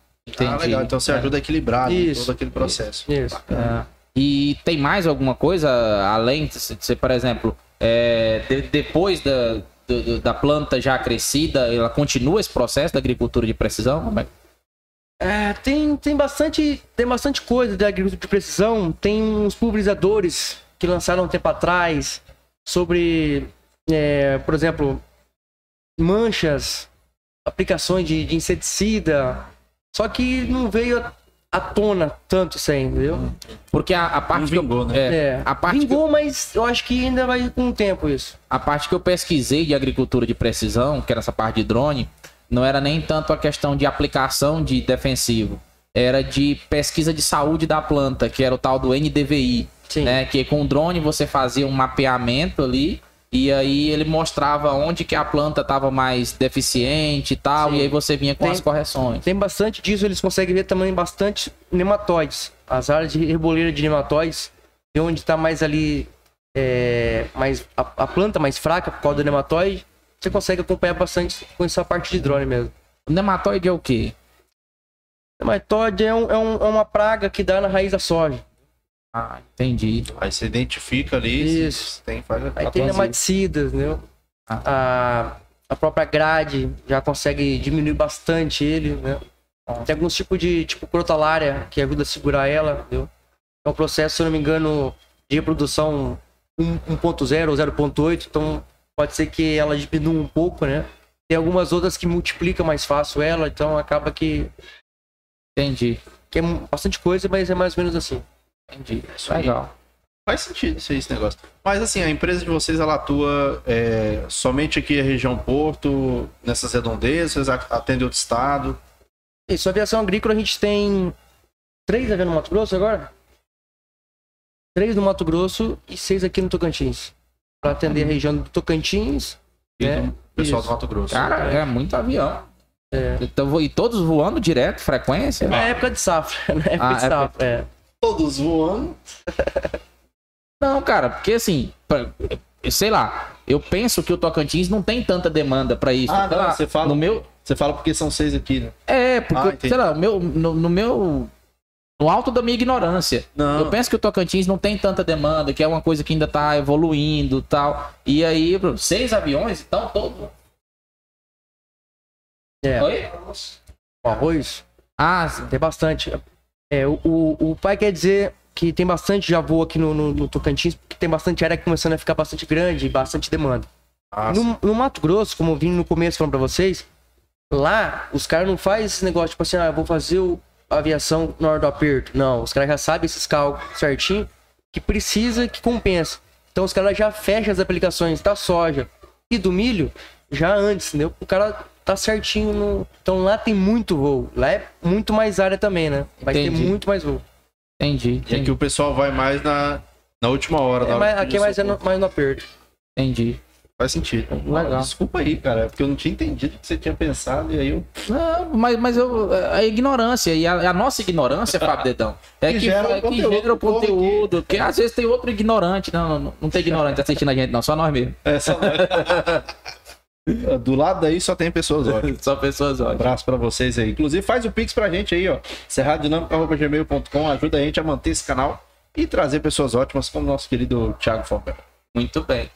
Ah, legal. Então você ajuda a equilibrar né, Isso. todo aquele processo. Isso. É. E tem mais alguma coisa além de ser, por exemplo, é, de- depois da, do- da planta já crescida, ela continua esse processo da agricultura de precisão? É? É, tem, tem, bastante, tem bastante coisa da agricultura de precisão. Tem uns pulverizadores que lançaram um tempo atrás sobre, é, por exemplo, manchas, aplicações de, de inseticida. Só que não veio à- tona tanto isso aí, entendeu? Porque a, a parte que eu- vingou, né? é, É, a parte que eu- vingou, mas eu acho que ainda vai com o tempo isso. A parte que eu pesquisei de agricultura de precisão, que era essa parte de drone, não era nem tanto a questão de aplicação de defensivo, era de pesquisa de saúde da planta, que era o tal do NDVI, Sim. né? Que com o drone você fazia um mapeamento ali e aí ele mostrava onde que a planta estava mais deficiente e tal, Sim. e aí você vinha com Tem- as correções. Tem bastante disso, eles conseguem ver também bastante nematóides. As áreas de reboleira de nematóides, e onde está mais ali, é, mais, a, a planta mais fraca por causa do nematóide, você consegue acompanhar bastante com essa parte de drone mesmo. O nematóide é o quê? Nematóide é, um- é um- é uma praga que dá na raiz da soja. Ah, entendi. Aí você identifica ali. Isso. Tem, faz Aí tem nematicidas, entendeu? A, a própria grade já consegue diminuir bastante ele, né? Tem alguns tipos de, tipo, crotalária, que ajuda a segurar ela, entendeu? É um processo, se eu não me engano, de reprodução 1 1.0 ou 0.8, então pode ser que ela diminua um pouco, né? Tem algumas outras que multiplicam mais fácil ela, então acaba que, Entendi. que é bastante coisa, mas é mais ou menos assim. Entendi. Isso aí. Legal. Faz sentido isso aí, esse negócio. Mas assim, a empresa de vocês, ela atua é, somente aqui na região Porto, nessas redondezas, atende outro estado. Isso, aviação agrícola a gente tem três aviões no Mato Grosso agora? Três no Mato Grosso e seis aqui no Tocantins. Para atender a região do Tocantins. E É, do pessoal isso. do Mato Grosso. Cara, é muito avião. É. Então, e todos voando direto, frequência? Na época de safra. Na época Ah, de é safra, é. Todos voando. Não, cara, porque assim, pra- sei lá, eu penso que o Tocantins não tem tanta demanda pra isso. Ah, não, você fala- No meu, Você fala porque são seis aqui, né? é, porque, Ah, sei lá, meu, no, no meu. No alto da minha ignorância. Não. Eu penso que o Tocantins não tem tanta demanda, que é uma coisa que ainda tá evoluindo e tal. E aí, seis aviões, então todo. É. Oi? O arroz Ah, tem bastante. É, o, o, pai quer dizer que tem bastante já voa aqui no, no, no Tocantins, porque tem bastante área começando a ficar bastante grande e bastante demanda. Ah, No, no Mato Grosso, como eu vim no começo falando pra vocês, lá os caras não fazem esse negócio, tipo assim, ah, eu vou fazer o, a aviação na hora do aperto. Não, os caras já sabem esses cálculos certinho, que precisa, que compensa. Então os caras já fecham as aplicações da soja e do milho já antes, entendeu? O cara tá certinho no... Então lá tem muito voo. Lá é muito mais área também, né? Vai Entendi. ter muito mais voo. entendi. E Entendi. aqui o pessoal vai mais na, na última hora. É, na hora mais- aqui é mais, no, mais no aperto. entendi. Faz sentido. Legal. Desculpa aí, cara, é porque eu não tinha entendido o que você tinha pensado e aí eu. Não, mas, mas eu, a ignorância, e a, a nossa ignorância, Fábio Dedão, é Que que, gera que, o conteúdo gera o aqui. conteúdo. Porque às vezes tem outro ignorante. Não, não, não tem ignorante assistindo a gente, não, só nós mesmo. É, só... Do lado daí só tem pessoas ótimas. Só pessoas Um ótimas. abraço pra vocês aí. Inclusive, faz o pix pra gente aí, ó. cerradodinâmica.gmail.com. Ajuda a gente a manter esse canal e trazer pessoas ótimas como o nosso querido Thiago Forbel. Muito bem.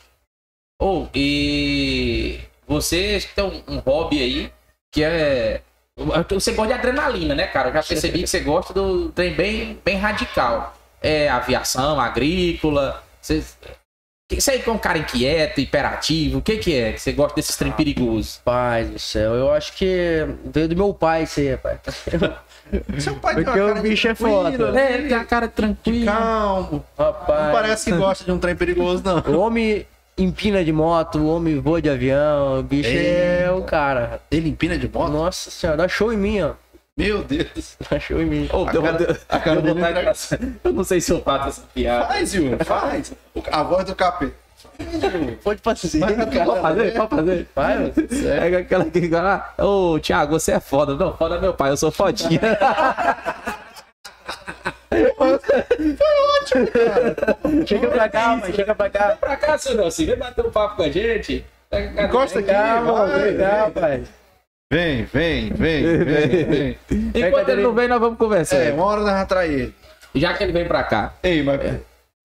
Ou, e você tem um, um hobby aí que é. Você gosta de adrenalina, né, cara? Eu já percebi que você gosta do trem bem, bem radical. É aviação, agrícola. Você, você é um cara inquieto, hiperativo. O que, que é que você gosta desses trem perigosos? Pai do céu, eu acho que veio do meu pai isso aí, rapaz. Seu pai Porque o bicho é foda. né? É, ele tem a cara tranquila. Calmo. Rapaz. Não parece que gosta de um trem perigoso, não. O homem empina de moto, o homem voa de avião, o bicho é o cara. Ele empina de moto? Nossa senhora, dá show em mim, ó. Meu Deus. Show em mim. Ô, A cara- a cara dele. Eu não sei se eu faço essa piada. Faz, Yuri, faz. A voz do capeta. Pode fazer, Vai, cara. Pode fazer? Pode fazer? Vai. É aquela que fala, ô Thiago, você é foda. Não, foda meu pai, eu sou fodinha. Chega pra cá, mano. Chega pra cá. pra cá, seu Nelson, vem bater um papo com a gente. Encosta aqui. Vai. Vem cá, pai. Vem, vem, vem, vem, vem. Enquanto ele não vem, nós vamos conversar. É, uma hora nós atrair ele. Já que ele vem pra cá. Ei, mas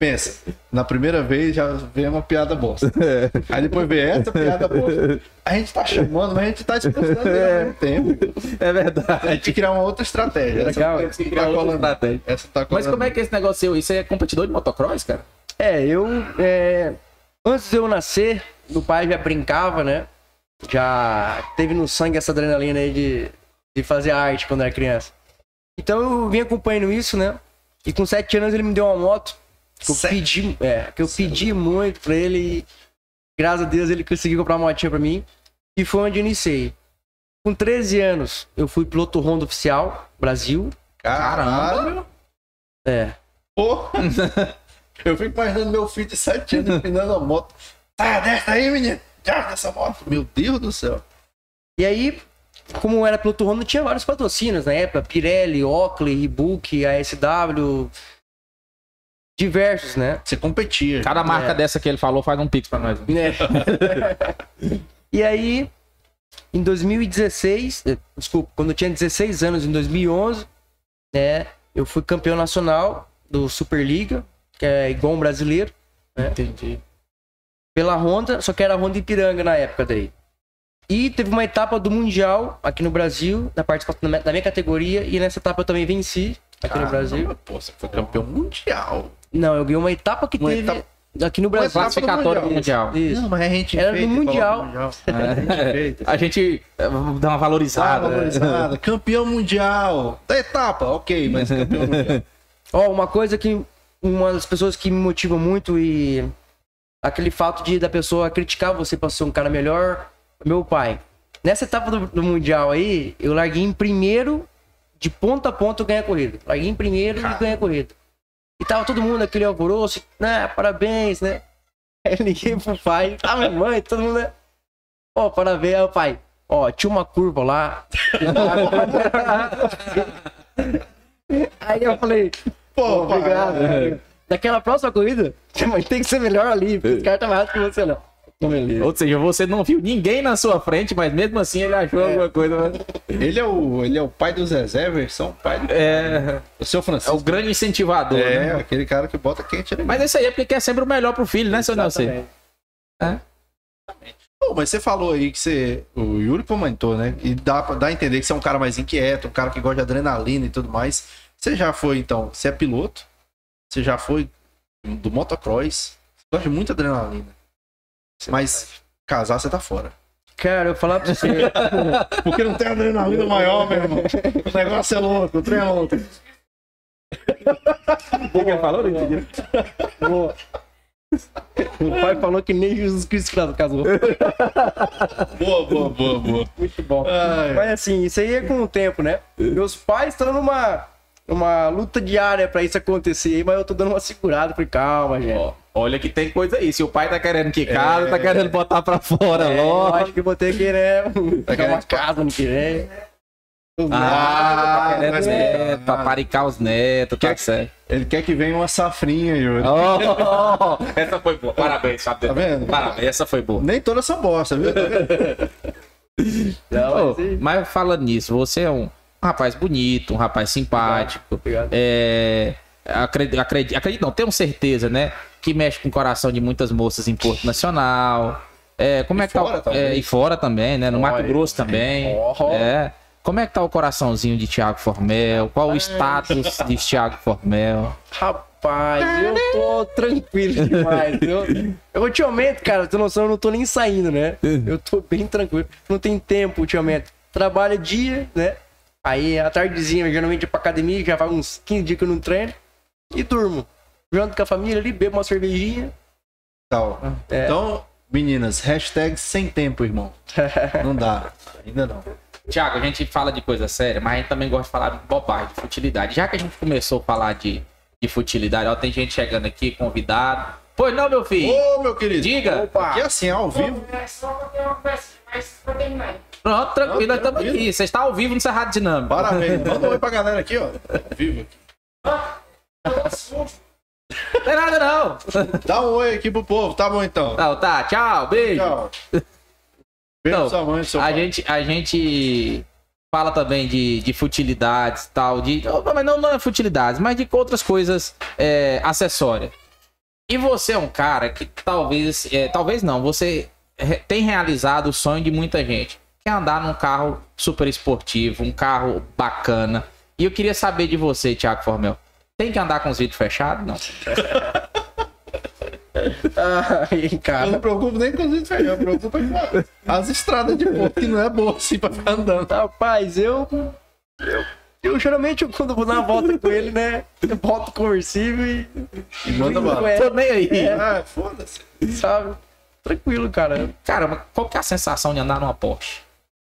pensa, na primeira vez já vem uma piada bosta. Aí depois vem essa piada bosta. A gente tá chamando, mas a gente tá expulsando ele ao mesmo tempo. É A verdade. gente tem que criar uma outra estratégia. Essa, Legal, essa tem que tá criar outra colando. estratégia. Essa tá Mas como é que é esse negócio seu? Isso é competidor de motocross, cara? É, eu. é, antes de eu nascer, meu pai já brincava, né? Já teve no sangue essa adrenalina aí de, de fazer arte quando era criança. Então eu vim acompanhando isso, né? E com sete anos ele me deu uma moto. Que eu pedi, é, que eu pedi muito pra ele e graças a Deus ele conseguiu comprar uma motinha pra mim. E foi onde eu iniciei. Com 13 anos, eu fui piloto Honda oficial, Brasil. Caralho. É. Pô. Eu fico imaginando meu filho de 7 anos empinando a moto. Tá, desce aí, menino. Já dessa moto. Meu Deus do céu. E aí, como eu era piloto Honda, tinha vários patrocínios na época. Pirelli, Oakley, Reebok, ASW. Diversos, né? Você competia. Cada marca É. dessa que ele falou faz um pix pra nós. Né? e aí, em 2016, eh, desculpa, quando eu tinha 16 anos, em 2011, né, eu fui campeão nacional do Superliga, que é igual um brasileiro, Entendi. Pela Honda, só que era a Honda Ipiranga na época daí. E teve uma etapa do Mundial aqui no Brasil, da participação da minha- categoria, e nessa etapa eu também venci aqui no Brasil. Caramba, Pô, você foi campeão mundial. Não, eu ganhei uma etapa que Uma teve etapa- aqui no Brasil. etapa do Classificatório Mundial. mundial. Isso. Não, mas a gente Era no Mundial. coloca no A gente feita. A gente eh, dá uma Ah, valorizada. valorizada. Campeão mundial. Da etapa, ok, mas campeão mundial. Ó, uma coisa que uma das pessoas que me motiva muito e aquele fato de da pessoa criticar você pra ser um cara melhor, meu pai. Nessa etapa do, do mundial aí, eu larguei em primeiro, de ponta a ponta eu ganhei a corrida. Larguei em primeiro e ganhei a corrida. E tava todo mundo aquele alvoroço, né? Parabéns, né? Aí eu liguei pro pai, ah, minha mãe, todo mundo, né? Ó, parabéns, aí pai. Ó, tinha uma curva lá. aí eu falei, Pô, Pô, obrigado. Daquela próxima corrida, mas tem que ser melhor ali, porque os caras tá mais rápido que você, não. Beleza. Ou seja, você não viu ninguém na sua frente, mas mesmo assim ele achou alguma coisa. Ele é, o, ele é o pai do Zezé, versão pai do, É, do seu é Francisco. o grande incentivador. É, né? aquele cara que bota quente ali. Mas isso aí é porque quer sempre o melhor pro filho, né, seu Nelson? Exatamente. Pô, mas você falou aí que você. O Yuri comentou, né? E dá, pra- dá a entender que você é um cara mais inquieto, um cara que gosta de adrenalina e tudo mais. Você já foi, então, você é piloto, você já foi do motocross, você gosta de muita adrenalina. Mas casar você tá fora. Cara, eu falar pra você, Porque não tem adrenalina maior, meu irmão. O negócio é louco, o trem é louco. O que ele falou? pô, o pai falou que nem Jesus Cristo casou. Boa, boa, boa, boa. Muito bom. Ai. Mas assim, isso aí é com o tempo, né? Meus pais estão numa, numa luta diária pra isso acontecer aí, mas eu tô dando uma segurada. Falei, calma, gente. Ó, olha que tem coisa aí. Se o pai tá querendo que casa, É. tá querendo botar pra fora É, eu logo. acho que vou ter que, né? Pegar querendo- uma casa no que vem. Ah, tá querendo neto, paparicar os netos, tá Quer- certo. Ele quer que venha uma safrinha, Yuri. Oh, essa foi boa. Parabéns, Fábio. Tá vendo? Parabéns, essa foi boa. Nem todas são bosta, viu? Tá vendo? Não, mas- mas falando nisso, você é um rapaz bonito, um rapaz simpático. Obrigado. É, acredito, acredito, acredito, não, tenho certeza, né? Que mexe com o coração de muitas moças em Porto Nacional. É, como E é que tá? fora o- também. é, e fora também, né? No Mato Olha, Grosso também. É. Como é que tá o coraçãozinho de Thiago Formel? Qual o status de Thiago Formel? Rapaz, eu tô tranquilo demais. Eu, eu ultimamente, cara, tem noção, eu não tô nem saindo, né? Eu tô bem tranquilo. Não tem tempo ultimamente. Trabalho dia, né? Aí à tardezinha, eu geralmente pra academia, já faz uns 15 dias que eu não treino. E durmo. Janto com a família ali, bebo uma cervejinha. Tal. É. Então, meninas, hashtag sem tempo, irmão. Não dá. Ainda não. Tiago, a gente fala de coisa séria, mas a gente também gosta de falar de bobagem, de futilidade. Já que a gente começou a falar de, de futilidade, ó, tem gente chegando aqui, convidado. Pois não, meu filho? Ô, meu querido. Diga. Aqui é assim, ao vivo. É só pra ter uma conversa, mas pra terminar. Pronto, tranquilo, nós estamos aqui. Você está ao vivo no Cerrado Dinâmico. Parabéns. Manda um oi pra galera aqui, ó. Ao vivo aqui. Não tem nada, não. Dá um oi aqui pro povo. Tá bom então. Tá, tá, tchau, beijo. Tchau. Beijo Então, sua mãe, seu A pai. gente, a gente fala também de, de futilidades tal, de. Mas não, não é futilidades, mas de outras coisas é, acessórias. E você é um cara que talvez. é, talvez não, você tem realizado o sonho de muita gente. Que é andar num carro super esportivo, um carro bacana. E eu queria saber de você, Thiago Formel. Tem que andar com os vidros fechados? Não. Ai, Eu não cara. me preocupo nem com os vídeos fechados, eu me preocupo com as estradas de povo, que não é boa assim pra ficar andando. Rapaz, eu. Eu, eu geralmente, quando vou dar uma volta com ele, né? Eu boto conversível e. E manda bala. ele, Tô nem aí. Ah, foda-se. Sabe? Tranquilo, cara. Cara, mas qual que é a sensação de andar numa Porsche?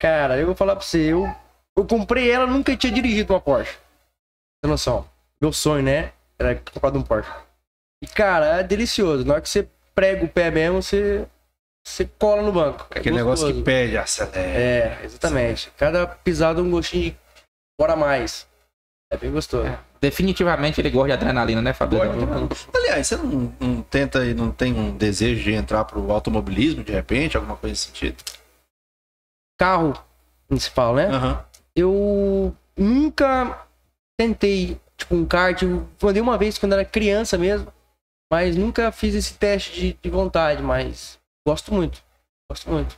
Cara, eu vou falar pra você, eu, eu comprei ela, nunca tinha dirigido uma Porsche. Tem noção? Meu sonho, né? Era comprar um Porsche. E, cara, é delicioso. Na hora que você prega o pé mesmo, você, você cola no banco. É Aquele negócio que gostoso. pede, acelera. É, exatamente. Cada pisada um gostinho de bora mais. É bem gostoso. Definitivamente ele gosta de adrenalina, né, Fabio? Aliás, você não, não tenta e não tem um desejo de entrar pro automobilismo de repente, alguma coisa nesse sentido? Carro principal, né? Aham. Eu nunca tentei, tipo, um kart. Eu andei uma vez quando era criança mesmo. Mas nunca fiz esse teste de, de vontade. Mas gosto muito. Gosto muito.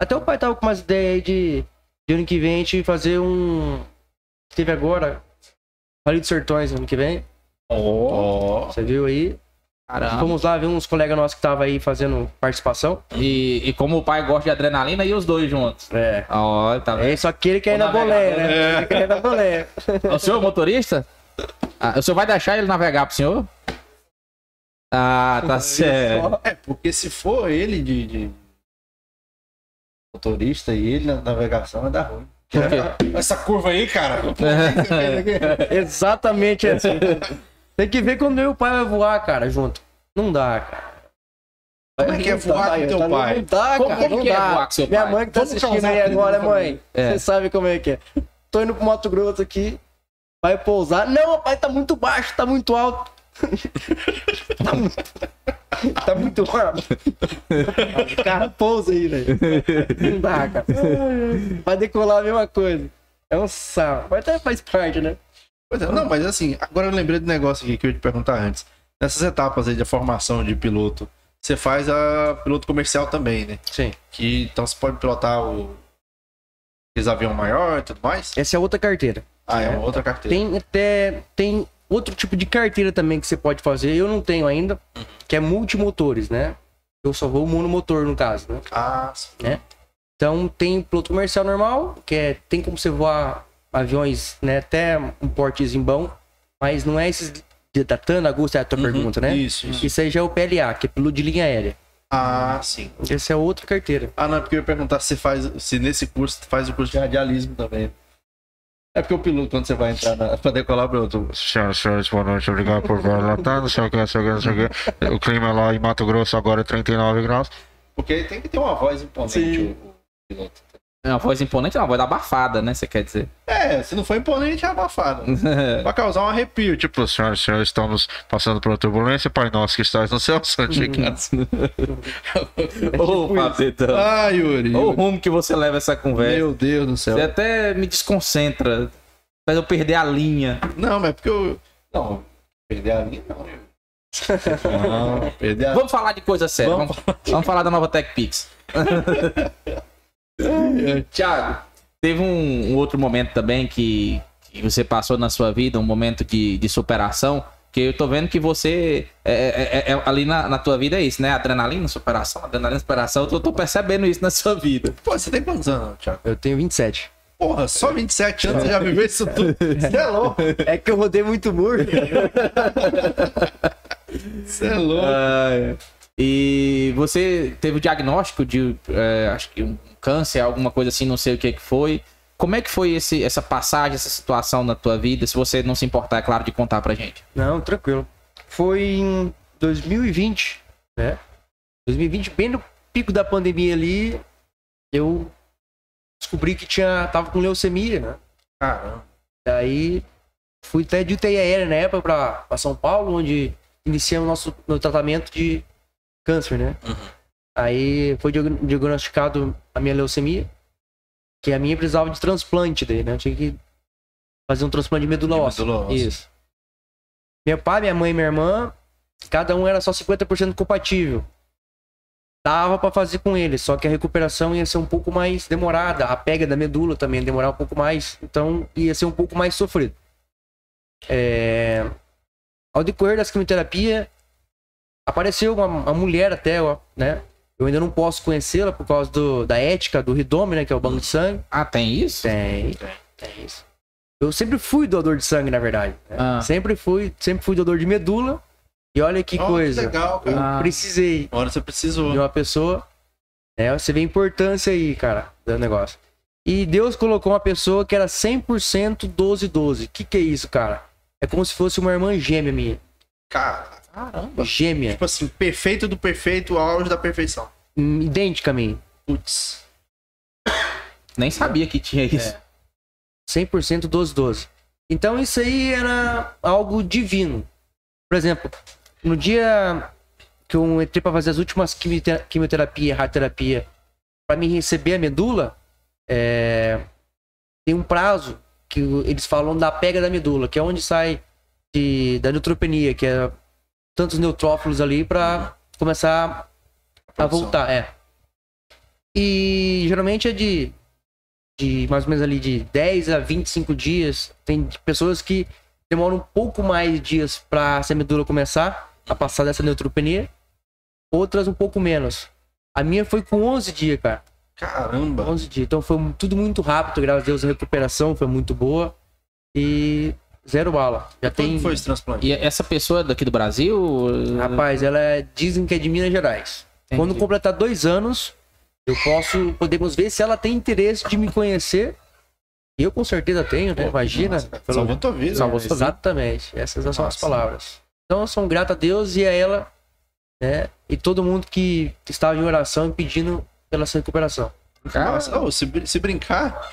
Até o pai tava com umas ideias aí de, de ano que vem a gente fazer um. Teve agora. Rally dos Sertões ano que vem. Ó. Você viu aí? Caramba. Fomos lá ver uns colegas nossos que tava aí fazendo participação. E, e como o pai gosta de adrenalina, e os dois juntos. É. Ó, tá vendo? É só que ele quer ir na O bolé, né? Ele quer ir na bolé. O senhor motorista? Ah, o senhor vai deixar ele navegar pro senhor? Ah, tá certo. É, porque se for ele de, de motorista e ele na navegação, vai dar ruim. Essa curva aí, cara. Exatamente assim. Tem que ver quando eu e o pai vai voar, cara, junto. Não dá, cara. Como é que é voar com teu tá- pai? Não dá, Como- cara. como não que é dá. voar com seu Minha pai? mãe que tá Vamos assistindo aí agora, mãe. É. Você sabe como é que é. Tô indo pro Mato Grosso aqui. Vai pousar. Não, pai, tá muito baixo, tá muito alto. tá muito. Tá muito alto. Cara, pousa aí, velho. Não dá, cara. Vai decolar a mesma coisa. É um sal. Mas até faz parte, né? Pois é, não, mas assim, agora eu lembrei do negócio aqui que eu ia te perguntar antes. Nessas etapas aí de formação de piloto, você faz a piloto comercial também, né? Sim. Que, então você pode pilotar o... aqueles avião maior e tudo mais? Essa é outra carteira. Ah, é uma outra carteira. Tem até. Tem outro tipo de carteira também que você pode fazer. Eu não tenho ainda, que é multimotores, né? Eu só vou monomotor no caso, né? Ah, sim. Então tem piloto comercial normal, que é tem como você voar aviões, né? Até um portezinho bom, mas não é esses da TAN, Augusta, é a tua pergunta, né? Isso, isso. Isso aí já é o PLA, que é piloto de linha aérea. Ah, sim. Essa é outra carteira. Ah, não, é porque eu ia perguntar se faz, se nesse curso faz o curso de radialismo também. É porque o piloto, quando você vai entrar na, pra decolar pro outro. Senhoras e senhores, boa noite. Obrigado por relatar. Não sei o que, não sei o que, não sei o que. O clima lá em Mato Grosso agora é 39 graus. Porque tem que ter uma voz imponente Sim. o piloto. É uma voz imponente, é uma voz abafada, né? Você quer dizer? É, se não for imponente, é abafado. Vai causar um arrepio, tipo. Tipo, senhoras e senhores, estamos passando por uma turbulência. Pai nosso que estás no céu, santificado. Ô, Fabetão. Ah, Yuri. Ô, o Yuri. rumo que você leva essa conversa. Meu Deus do céu. Você até me desconcentra. Faz eu perder a linha. Não, mas é porque eu. Não, Perder a linha, não. eu- Não, perder a Vamos falar de coisa séria. Vamos Vamos, vamos falar da nova TechPix. Thiago, teve um, um outro momento também que, que você passou na sua vida, um momento de, de superação, que eu tô vendo que você, é, é- é- é- ali na, na tua vida é isso, né? Adrenalina, superação, adrenalina, superação, eu tô, tô percebendo isso na sua vida. Pô, você tem quantos anos, Thiago? Eu tenho 27. Porra, só 27 anos você já viveu isso tudo. Você é louco. É que eu rodei muito muro. Você é louco. E você teve o diagnóstico de, é, acho que um câncer, alguma coisa assim, não sei o que que foi. Como é que foi esse, essa passagem, essa situação na tua vida? Se você não se importar, é claro, de contar pra gente. Não, tranquilo. Foi em 2020, né? 2020, bem no pico da pandemia ali, eu descobri que tinha, tava com leucemia, né? Caramba. Daí fui até de UTI aérea na época pra, pra São Paulo, onde iniciamos nosso no tratamento de câncer, né? Aí foi diag- diagnosticado a minha leucemia, que a minha precisava de transplante daí, né? Eu tinha que fazer um transplante de medula óssea. medula óssea. Isso. Meu pai, minha mãe e minha irmã, cada um era só 50% compatível. Dava pra fazer com eles, só que a recuperação ia ser um pouco mais demorada, a pega da medula também ia demorar um pouco mais, então ia ser um pouco mais sofrido. É... Ao decorrer das quimioterapia, apareceu uma, uma mulher até, ó, né? Eu ainda não posso conhecê-la por causa do, da ética do Ridome, né? Que é o banco de sangue. Ah, tem isso? Tem, tem isso. Eu sempre fui doador de sangue, na verdade. né? Ah. Sempre fui, sempre fui doador de medula. E olha que Ó, coisa. legal, eu cara. Ah. precisei Uma hora você precisou. de uma pessoa. Né? Você vê a importância aí, cara, do negócio. E Deus colocou uma pessoa que era 100% 12-12. O que, que é isso, cara? É como se fosse uma irmã gêmea minha. Cara, caramba. Gêmea. Tipo assim, perfeito do perfeito, auge da perfeição. hum, Idêntica a mim. Putz. Nem sabia que tinha isso. 100% 12-12. Então isso aí era algo divino. Por exemplo, no dia que eu entrei para fazer as últimas quimiote- quimioterapia e radioterapia, para me receber a medula, é, tem um prazo que eles falam da pega da medula, que é onde sai de, da neutropenia, que é tantos neutrófilos ali para começar a voltar. É. E geralmente é de de mais ou menos ali de 10 a 25 dias. Tem pessoas que demoram um pouco mais de dias para essa medula começar a passar dessa neutropenia, outras um pouco menos. A minha foi com 11 dias, cara. Caramba. 11 dias. Então foi tudo muito rápido, graças a Deus a recuperação foi muito boa e zero bala. Já Quando tem foi esse transplante? E essa pessoa é daqui do Brasil? Rapaz, ela é, dizem que é de Minas Gerais. Entendi. Quando completar dois anos, eu posso, podemos ver se ela tem interesse de me conhecer. E eu com certeza tenho, né? Imagina. Nossa, cara, pelo- Salvou tua vida. Salvou né? Exatamente. Essas são as Nossa. palavras. Então eu sou grato a Deus e a ela, né? E todo mundo que estava em oração e pedindo pela sua recuperação. Nossa, ô, se, se brincar,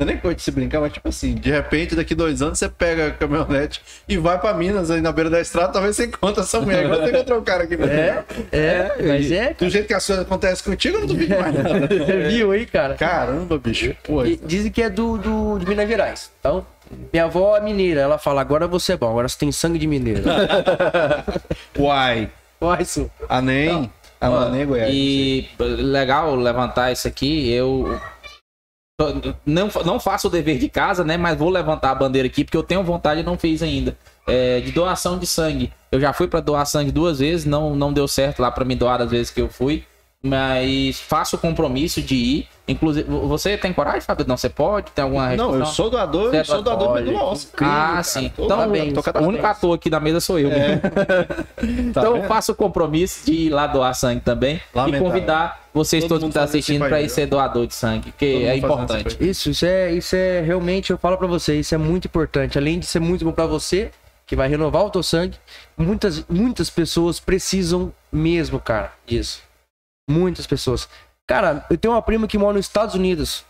não é nem coisa de se brincar, mas tipo assim, de repente, daqui dois anos, você pega a caminhonete e vai pra Minas aí na beira da estrada, talvez você encontre essa mulher. Agora você encontrou um cara aqui. É, é, mas é, Do jeito que as coisas acontecem contigo, eu não duvido mais nada. Você viu aí, cara? Caramba, bicho. Pô, E dizem que é do, do, de Minas Gerais. Então, minha avó é mineira. Ela fala, agora você é bom, agora você tem sangue de mineiro. uai. Uai, isso. Anem. Anem, Goiás. E legal levantar isso aqui. Eu não, não faço o dever de casa, né? Mas vou levantar a bandeira aqui porque eu tenho vontade e não fiz ainda. É, de doação de sangue. Eu já fui para doar sangue duas vezes, não, não deu certo lá para me doar das vezes que eu fui. Mas faço o compromisso de ir. Inclusive, você tem coragem, Fábio? Não, você pode? Tem alguma Não, eu sou doador, Você é eu sou doador óssea. incrível, Ah, cara. sim. Tô- Então, parabéns. tô o único ator aqui da mesa sou eu. Tá então vendo? faço o compromisso de ir lá doar sangue também Lamentável. e convidar vocês Todo todos que mundo estão assistindo para ir ser doador de sangue, Todo porque é mundo fazendo importante. isso. Isso, é, isso é realmente, eu falo pra você, isso é muito importante. Além de ser muito bom pra você, que vai renovar o teu sangue, muitas, muitas pessoas precisam mesmo, cara, disso. Muitas pessoas. Cara, eu tenho uma prima que mora nos Estados Unidos.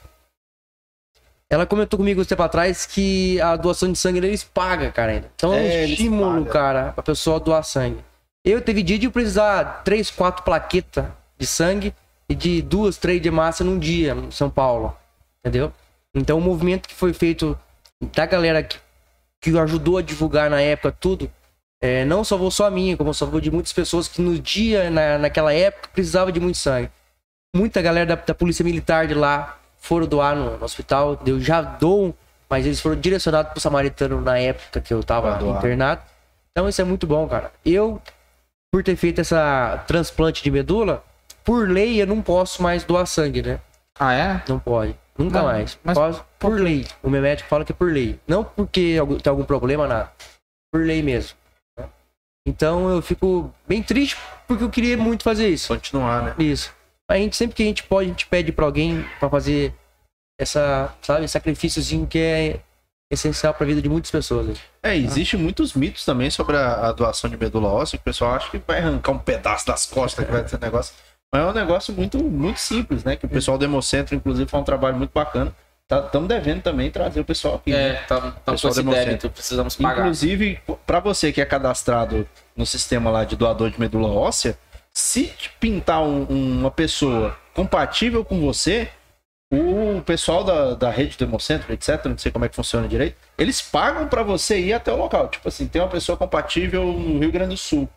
Ela comentou comigo um tempo atrás que a doação de sangue eles pagam, cara. Então é um É, eles estímulo, cara, pra pessoa doar sangue. Eu teve dia de precisar três, quatro plaquetas de sangue e de duas, três de massa num dia em São Paulo. Entendeu? Então o movimento que foi feito da galera que, que ajudou a divulgar na época tudo é, não salvou só a minha, como salvou de muitas pessoas que no dia, na, naquela época, precisava de muito sangue. Muita galera da, da polícia militar de lá foram doar no, no hospital, eu já dou, mas eles foram direcionados pro samaritano na época que eu tava internado. Então isso é muito bom, cara. Eu, por ter feito essa transplante de medula, por lei eu não posso mais doar sangue, né? Ah, é? Não pode. Nunca Não, mais. mas Posso- por lei. O meu médico fala que é por lei. Não porque tem algum problema, nada. Por lei mesmo. Então eu fico bem triste porque eu queria muito fazer isso. Continuar, né? Isso. A gente, sempre que a gente pode, a gente pede pra alguém pra fazer essa, sabe, sacrifíciozinho que é essencial pra vida de muitas pessoas. né? É, existe muitos mitos também sobre a, a doação de medula óssea, que o pessoal acha que vai arrancar um pedaço das costas, que vai ser negócio. Mas é um negócio muito, muito simples, né? Que o pessoal do Hemocentro, inclusive, faz um trabalho muito bacana. Estamos devendo também trazer o pessoal aqui. né? É, estamos com Pessoal esse débito, precisamos pagar. Inclusive, para você que é cadastrado no sistema lá de doador de medula óssea, se pintar um- uma pessoa compatível com você, o pessoal da, da rede do Hemocentro, etc., não sei como é que funciona direito, eles pagam para você ir até o local. Tipo assim, tem uma pessoa compatível no Rio Grande do Sul.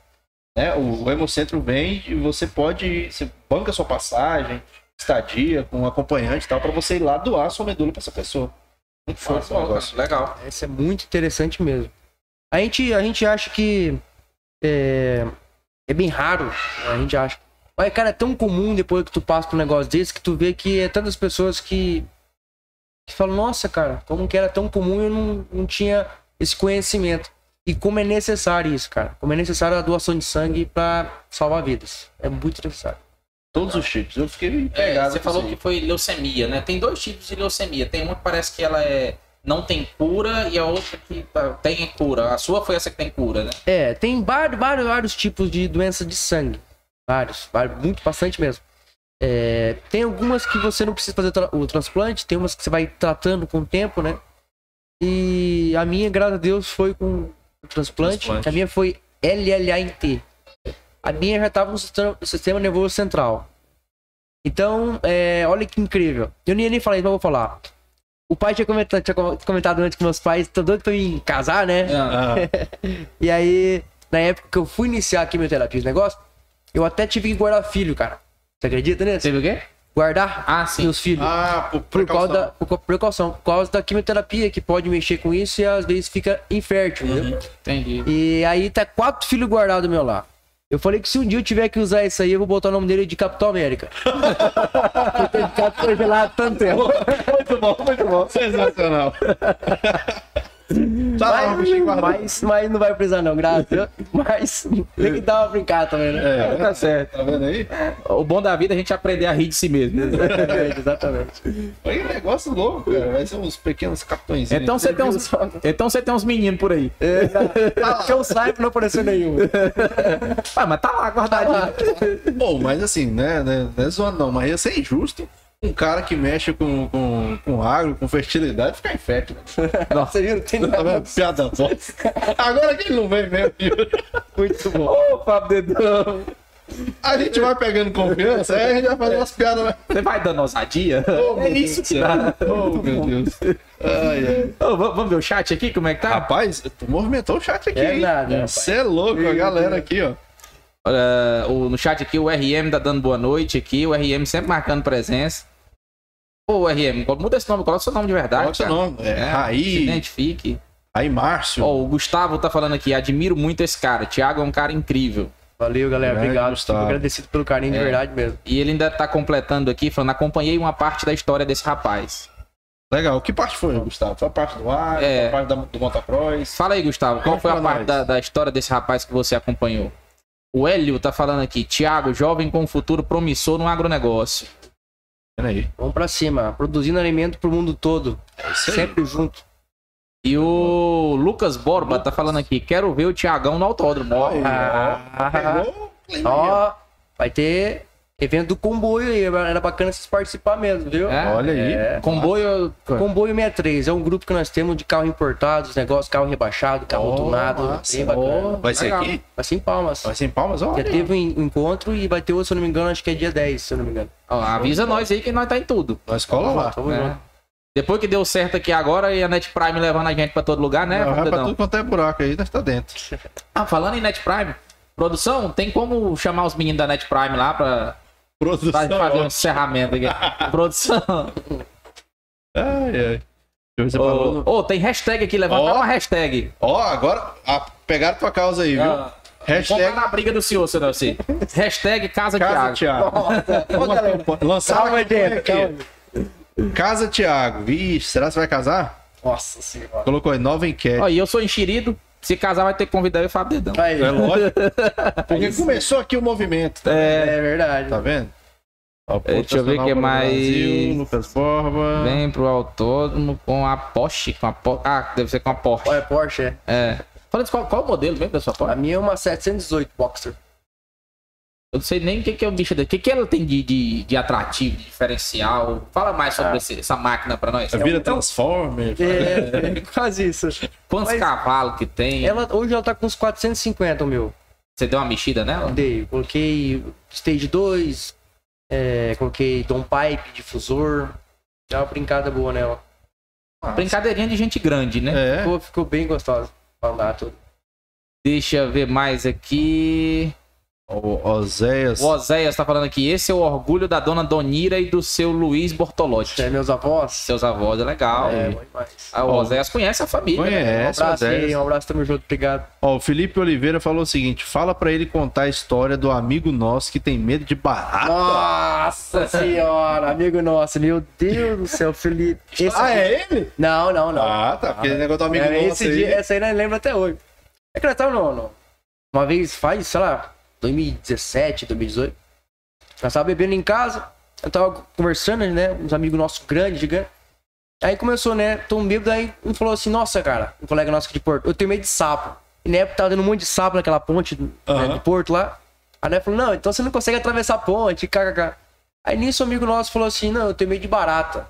Né? O, o Hemocentro vem e você pode ir, você banca sua passagem, estadia com um acompanhante e tal, para você ir lá doar sua medula para essa pessoa. Muito fácil negócio. cara. Legal. Isso é muito interessante mesmo. A gente, a gente acha que é, é bem raro, a gente acha. Mas, cara, é tão comum depois que tu passa por um negócio desse que tu vê que é tantas pessoas que, que falam, nossa, cara, como que era tão comum e eu não, não tinha esse conhecimento. E como é necessário isso, cara. Como é necessário a doação de sangue pra salvar vidas. É muito necessário. Todos os tipos. Eu fiquei É, pegado. você com falou que foi leucemia, né? Tem dois tipos de leucemia. Tem uma que parece que ela é não tem cura e a outra que tá, tem cura. A sua foi essa que tem cura, né? É, tem vários, vários, vários tipos de doença de sangue. Vários, vários muito, bastante mesmo. É, tem algumas que você não precisa fazer tra- o transplante, tem umas que você vai tratando com o tempo, né? E a minha, graças a Deus, foi com o transplante. Transplante. A minha foi LLA em T. A minha já estava no sistema, nervoso central. Então, é, olha que incrível. Eu nem ia nem falar isso, mas eu vou falar. O pai tinha comentado, tinha comentado antes que meus pais estão doidos pra me casar, né? Ah, E aí, na época que eu fui iniciar a quimioterapia, esse negócio, eu até tive que guardar filho, cara. Você acredita nisso? Teve o quê? Guardar Ah, sim. meus filhos. ah, por por causa precaução. da por precaução, por causa da quimioterapia que pode mexer com isso e às vezes fica infértil, entendeu? Entendi. E aí tá quatro filhos guardados do meu lá. Eu falei que se um dia eu tiver que usar isso aí, eu vou botar o nome dele de Capitão América. Por ter ficado congelado tanto tempo. Muito bom, muito bom. Sensacional. tá lá, bichinho guardado. Mas, mas não vai precisar não, graças a Deus. Mas tem que dar uma brincada também, né? É, Tá certo. tá vendo aí? O bom da vida é a gente aprender a rir de si mesmo. Exatamente, exatamente. Foi um negócio louco, cara. Vai ser uns pequenos capitões. Então você tem uns, então você tem uns meninos por aí. Que eu saiba, não apareceu nenhum. Ah, mas tá lá guardadinho. Bom, mas assim, né, né? Não é zoando não, mas ia ser injusto um cara que mexe com, com, com agro, com fertilidade, ficar infértil. Nossa, viu? Não tem nada. Piada bosta. Agora que ele não vem mesmo, viu? Muito bom. Ô, Fábio Dedão. A gente vai pegando confiança, aí a gente vai fazer umas piadas. né? Você vai dando ousadia? Oh, é isso céu. Oh, meu Deus. Ai, ai. V- vamos ver o chat aqui, como é que tá? Rapaz, tu movimentou o chat aqui. É nada. Você é louco, a galera aqui, ó. Olha, o- no chat aqui, o RM tá dando boa noite aqui. O RM sempre marcando presença. Ô, RM, muda esse nome, coloca seu nome de verdade. Qual é o seu nome? É, Se Raí, identifique. Raí Márcio. Ó, o Gustavo tá falando aqui, admiro muito esse cara. Thiago é um cara incrível. Valeu, galera. Grande Obrigado. Gustavo. Fico agradecido pelo carinho de É. verdade mesmo. E ele ainda tá completando aqui, falando, acompanhei uma parte da história desse rapaz. Legal. Que parte foi, Gustavo? Foi a parte do ar, É. foi a parte da, do motocross? Fala aí, Gustavo, qual foi a parte da, da história desse rapaz que você acompanhou? O Hélio tá falando aqui, Thiago, jovem com futuro promissor no agronegócio. Aí. Vamos pra cima. Produzindo alimento pro mundo todo. É isso aí. Sempre junto. E o Lucas Borba tá falando aqui, quero ver o Thiagão no autódromo. Ó, Ah, o ó. Ó, vai ter evento do comboio aí. Era bacana vocês participar mesmo, viu? É? Olha aí. É. Comboio. Comboio 63 é um grupo que nós temos de carro importado, os negócios, carro rebaixado, carro Ó, tunado, massa. bem bacana. Ó. Vai ser Legal. aqui? Vai ser em Palmas. Vai ser em Palmas? Olha. Já teve um encontro e vai ter outro, se eu não me engano, acho que é dia 10, se eu não me engano. Ó, avisa nós aí que nós tá em tudo. Nós cola lá. Tamo né? junto. Depois que deu certo aqui agora e a Net Prime levando a gente pra todo lugar, né? Vai pra tudo quanto é buraco aí, deve estar dentro. Ah, falando em Net Prime, produção, tem como chamar os meninos da Net Prime lá pra, Produção. pra fazer um encerramento aqui? produção. Ai, ai. Deixa eu ver falou. ô, tem hashtag aqui, levanta Ó. uma hashtag. Ó, agora ah, pegaram tua causa aí, viu? Ah, Hashtag Vamos lá na briga do senhor, senhor Nelson. Hashtag Casa, Casa Thiago. Thiago. Lançaram Calma, uma campanha gente, aqui. calma. Casa Thiago. Vixe, será que você vai casar? Nossa senhora. Colocou aí, nova enquete. Ó, e eu sou enxerido. Se casar, vai ter que convidar eu e o Fábio Dedão. Aí, É lógico. Porque começou aqui o movimento. Tá, é verdade. tá vendo? Ó, Deixa eu ver Nacional que para o mais. Brasil, Lucas Borba. Vem pro autódromo com a Porsche. Com a Po- Ah, deve ser com a Porsche. Olha, Porsche, é. É. Fala disso, qual, qual o modelo mesmo da sua A Porsche? minha é uma 718 Boxer. Eu não sei nem o que, que é o bicho dele. O que, que ela tem de, de, de atrativo, de diferencial? Fala mais sobre Ah. esse- essa máquina pra nós. Vira Transformer. É, quase isso. Quantos Mas- cavalos que tem? Ela, hoje ela tá com uns 450, o meu. Você deu uma mexida nela? Dei, coloquei Stage 2, é, coloquei Dom Pipe, difusor. Dá uma brincada boa nela. Brincadeirinha de gente grande, né? É. Ficou, ficou bem gostosa pra andar tudo. Deixa eu ver mais aqui. O Oséias. O Oséias tá falando aqui. Esse é o orgulho da dona Donira e do seu Luiz Bortolotti. É, meus avós. Seus avós, é legal. É, bom demais. Ah, o Oséias conhece a família. né? Um Conhece, abraço aí, um abraço, tamo junto, obrigado. Ó, o Felipe Oliveira falou o seguinte: fala pra ele contar a história do amigo nosso que tem medo de barata. Nossa senhora, amigo nosso, meu Deus do céu, Felipe. Esse- Ah, é ele? Não, não, não. Ah, tá. Porque negócio do amigo É, nosso esse aí. dia, essa aí nós lembra até hoje. É que nós tava no, no- Uma vez faz, sei lá, 2017, 2018. Nós tava bebendo em casa. Eu tava conversando, né? Uns amigos nossos grandes, gigantes. Aí começou, né? Tô um bêbado, aí um falou assim: Nossa, cara, um colega nosso aqui de Porto, eu tenho medo de sapo. E na época tava dando um monte de sapo naquela ponte né, de Porto lá. Aí nós falou: Não, então você não consegue atravessar a ponte, kkk. Aí nisso, um amigo nosso falou assim: Não, eu tenho medo de barata.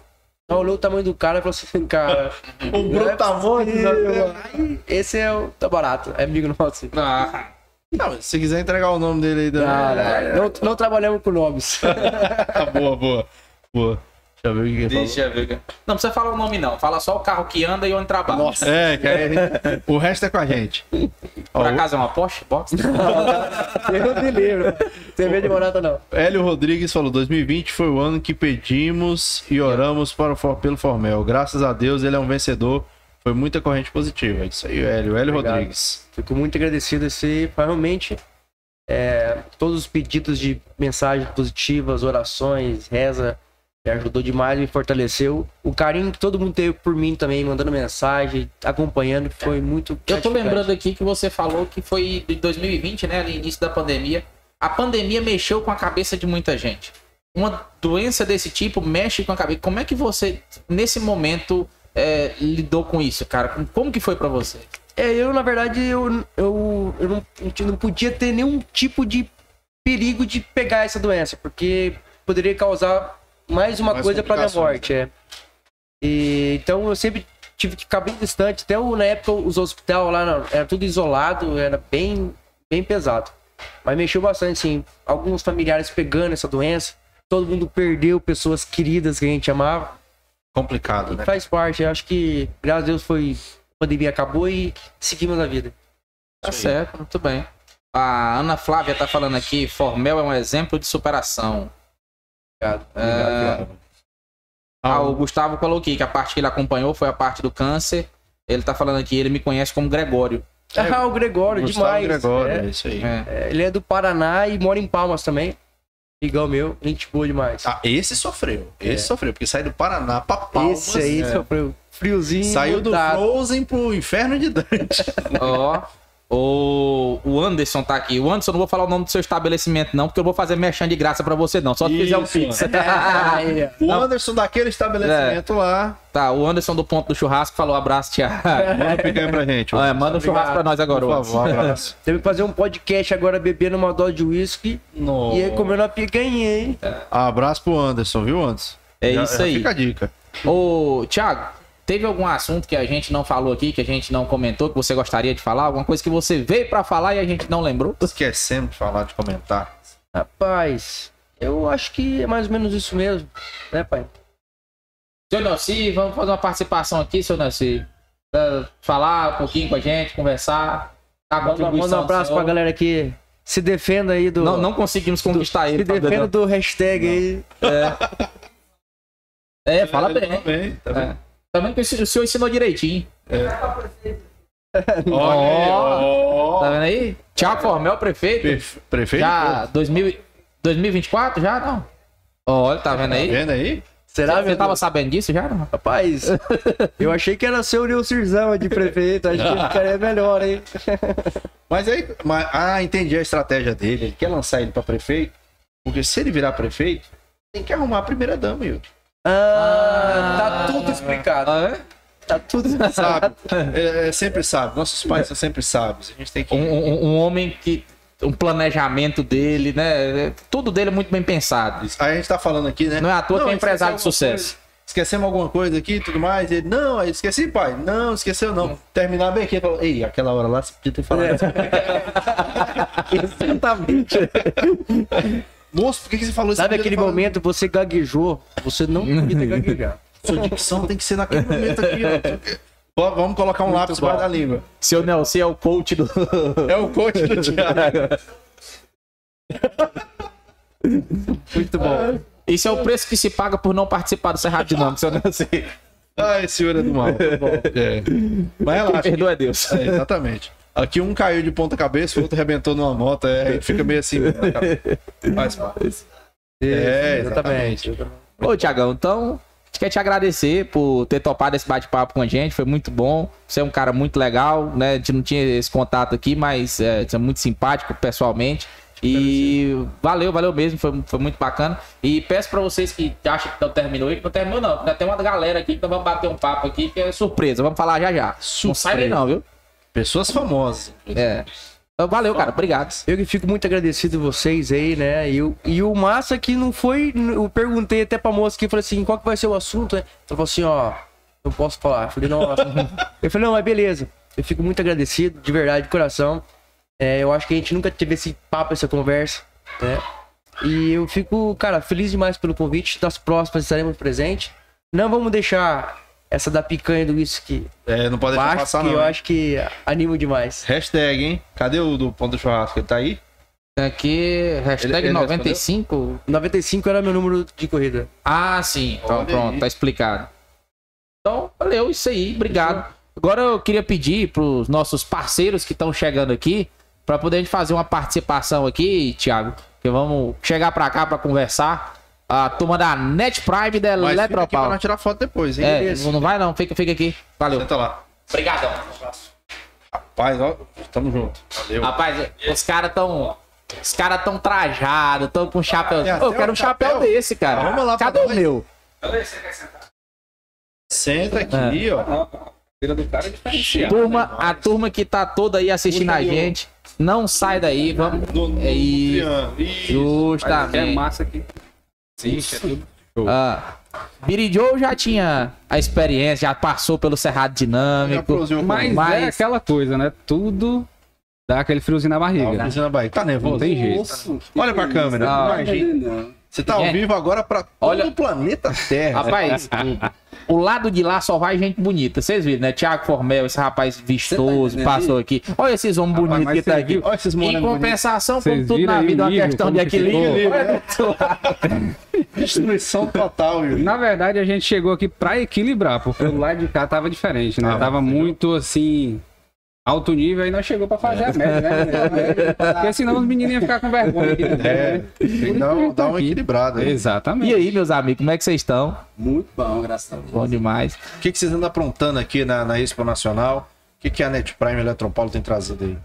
Aí olhou o tamanho do cara e falou assim: Cara. Um brutamonte. Aí, esse é o tá barato, é amigo nosso. Ah, Não, se quiser entregar o nome dele aí também. Não, não, não, não trabalhamos com nomes. Boa, boa. Boa. Deixa eu ver o que ele falou. deixa eu ver. Não precisa falar o nome, não. Fala só o carro que anda e onde trabalha. Nossa. É, que aí, o resto é com a gente. Ó, Por acaso é uma Porsche? Box? Eu não me lembro. Tem medo de barata, não. Hélio Rodrigues falou: 2020 foi o ano que pedimos e oramos para o For- pelo Formel. Graças a Deus ele é um vencedor. Foi muita corrente positiva. É isso aí, Hélio. Hélio Obrigado. Rodrigues. Fico muito agradecido. Esse realmente é, todos os pedidos de mensagens positivas, orações, reza, me ajudou demais, me fortaleceu. O carinho que todo mundo teve por mim também, mandando mensagem, acompanhando, foi muito. Eu tô lembrando aqui que você falou que foi de 2020, né? Ali, início da pandemia. A pandemia mexeu com a cabeça de muita gente. Uma doença desse tipo mexe com a cabeça. Como é que você, nesse momento, é, lidou com isso, cara? Como- Como que foi pra você? É, eu, na verdade, eu, eu, eu não, eu não podia ter nenhum tipo de perigo de pegar essa doença, porque poderia causar mais uma Mais coisa para minha morte. É. E, então eu sempre tive que ficar bem distante. Até o- na época os hospitais lá não, era tudo isolado, era bem, bem pesado. Mas mexeu bastante, sim. Alguns familiares pegando essa doença. Todo mundo perdeu pessoas queridas que a gente amava. Complicado, E né? faz parte. Eu acho que, graças a Deus, foi. A pandemia acabou e seguimos a vida. Tá certo, muito bem. A Ana Flávia tá falando aqui, Formel é um exemplo de superação. Obrigado. É, Ah, o Gustavo falou aqui que a parte que ele acompanhou foi a parte do câncer. Ele tá falando aqui, ele me conhece como Gregório. Ah, o Gregório, Gustavo demais. Gregório, É, é isso aí. É. é, ele é do Paraná e mora em Palmas também. Igual meu, gente boa demais. Ah, esse sofreu. Esse É. sofreu, porque sai do Paraná pra Palmas. Esse aí é. sofreu friozinho. Saiu do mudado. Frozen pro Inferno de Dante. Ó, o, o Anderson tá aqui. O Anderson, eu não vou falar o nome do seu estabelecimento, não, porque eu vou fazer merchan de graça pra você, não. Só se fizer um Isso, pix. Ó. O Anderson daquele estabelecimento lá. tá, o Anderson do Ponto do Churrasco falou abraço, Thiago. Manda um picanha pra gente. É, manda um churrasco pra nós agora, Por favor, um abraço. Teve que fazer um podcast agora bebendo uma dose de uísque e aí comendo uma picanha, hein? Abraço pro Anderson, viu, Anderson? É Já- isso já aí. Fica a dica. Ô, Thiago, teve algum assunto que a gente não falou aqui, que a gente não comentou, que você gostaria de falar? Alguma coisa que você veio pra falar e a gente não lembrou? Esquecendo de falar, de comentar. Rapaz, eu acho que é mais ou menos isso mesmo, né, pai? Seu Nelci, vamos fazer uma participação aqui, seu Nelci. Pra Falar um pouquinho com a gente, conversar. A Manda, um do abraço senhor. pra galera que se defenda aí do. Não, não conseguimos conquistar ele. se tá defenda do hashtag aí. É, fala Tá bem. bem, tá bem. É. Também que o senhor ensinou direitinho. Olha aí, ó. Tá vendo aí? Tiago Formel, prefeito. Perfe- Prefeito? Já 2000, e- 2024? Já não. Olha, tá vendo Tá aí? vendo aí? Será, Você meu tava Deus? sabendo disso já? Não? Rapaz, eu achei que era seu Nilcirzão de prefeito. Acho que cara é melhor, hein? Mas aí, mas- ah, entendi a estratégia dele. Ele quer lançar ele pra prefeito, porque se ele virar prefeito, tem que arrumar a primeira dama, Yuri. Ah, tá tudo explicado. Ah, é? Tá tudo Sabe? É, é, sempre sabe. Nossos pais são sempre sábios. A gente tem que. Um, um- um homem que. Um planejamento dele, né? Tudo dele é muito bem pensado. Aí a gente tá falando aqui, né? Não é à toa que é empresário de sucesso. coisa. Esquecemos alguma coisa aqui e tudo mais. Ele, não, aí esqueci, pai. Não, esqueceu não. Terminar bem aqui. ele Falou, Ei, aquela hora lá você podia ter falado. Exatamente. Moço, por que, que você falou isso? Sabe aquele momento você gaguejou? Você não podia ter gaguejado. Sua dicção tem que ser naquele momento aqui, ó. Vamos colocar um lápis bom. embaixo da língua. Seu Nelson é o coach do. É o coach do Thiago. Muito bom. Isso é o preço que se paga por não participar do Cerrado Dinâmico, seu Nelson. Ai, senhora do mal. É. Mas relaxa. Perdoa a Deus. É, exatamente. Aqui um caiu de ponta cabeça, o outro arrebentou numa moto, é, fica meio assim. Faz parte. É, exatamente. Ô, Tiagão, então, a gente quer te agradecer por ter topado esse bate-papo com a gente, foi muito bom. Você é um cara muito legal, né? A gente não tinha esse contato aqui, mas é, você é muito simpático pessoalmente. E valeu, valeu mesmo, foi, foi muito bacana. E peço pra vocês que acham que não terminou aí, que não terminou não. Ainda tem uma galera aqui que nós vamos bater um papo aqui, que é surpresa, vamos falar já já. Não sai daí não, viu? Pessoas famosas. É. Então, valeu, cara, obrigado. Eu que fico muito agradecido a vocês aí, né? E, o- e o massa que não foi. Eu perguntei até pra moça que falei assim: qual que vai ser o assunto, né? Ela falou assim: ó, não posso falar. Eu falei: nossa. eu falei: não, mas beleza. Eu fico muito agradecido, de verdade, de coração. É, eu acho que a gente nunca teve esse papo, essa conversa, né? E eu fico, cara, feliz demais pelo convite. Das próximas estaremos presentes. Não vamos deixar essa da picanha do whisky É, não pode deixar passar, que não. eu hein? acho que anima demais. Hashtag, hein? Cadê o do ponto do churrasco? Ele tá aí? Aqui, hashtag Ele- ele 95. 95 era meu número de corrida. Ah, sim. Então, Olha pronto, aí. tá explicado. Então, valeu, isso aí, obrigado. Agora eu queria pedir pros nossos parceiros que estão chegando aqui, pra poder a gente fazer uma participação aqui, Thiago, que vamos chegar pra cá pra conversar. A turma da Net Prime da Mas fica aqui pra Eletropau. nós tirar foto depois, hein? É, não vai não, fica, fica aqui. Valeu. Senta lá. Obrigadão. Rapaz, ó, tamo junto. Valeu. Rapaz, os caras tão. Os caras tão trajados, tão com chapéu. É, Ô, eu quero um chapéu, chapéu. desse, cara. Vamos lá Cadê o meu? Senta aqui, ó. Turma, a turma que tá toda aí assistindo a gente, não sai daí, vamos. No, É. Isso. Justamente. É massa aqui. Sim, é tudo. Ah, Billy Joe já tinha a experiência, já passou pelo Cerrado Dinâmico. Mas, ele. Mas- é aquela coisa, né? Tudo dá aquele friozinho na Tá, barriga. Cristiano Bahia. Tá nervoso? Não tem jeito. Olha pra câmera. Ah. Imagina. Você tá ao É. vivo agora pra todo Olha- o planeta Terra. Rapaz, o, lado de lá só vai gente bonita. Vocês viram, né? Tiago Formel, esse rapaz vistoso, passou aqui. Olha esses homens Rapaz, bonitos que tá aqui. Olha esses Em compensação, como tudo na vida, é uma questão de que equilíbrio. Destruição total, Yuri. Na verdade, a gente chegou aqui pra equilibrar, porque o lado de cá tava diferente, né? Ah, tava muito assim. Alto nível, aí nós chegou pra fazer a média, né? Porque senão os meninos iam ficar com vergonha aqui É, né? que dar, um- dar uma equilibrada. né? Exatamente. E aí, meus amigos, como é que vocês estão? Muito bom, graças a Deus. Bom demais. O que, que vocês andam aprontando aqui na, na Expo Nacional? O que, que a Net Prime Eletropaulo tem trazido aí?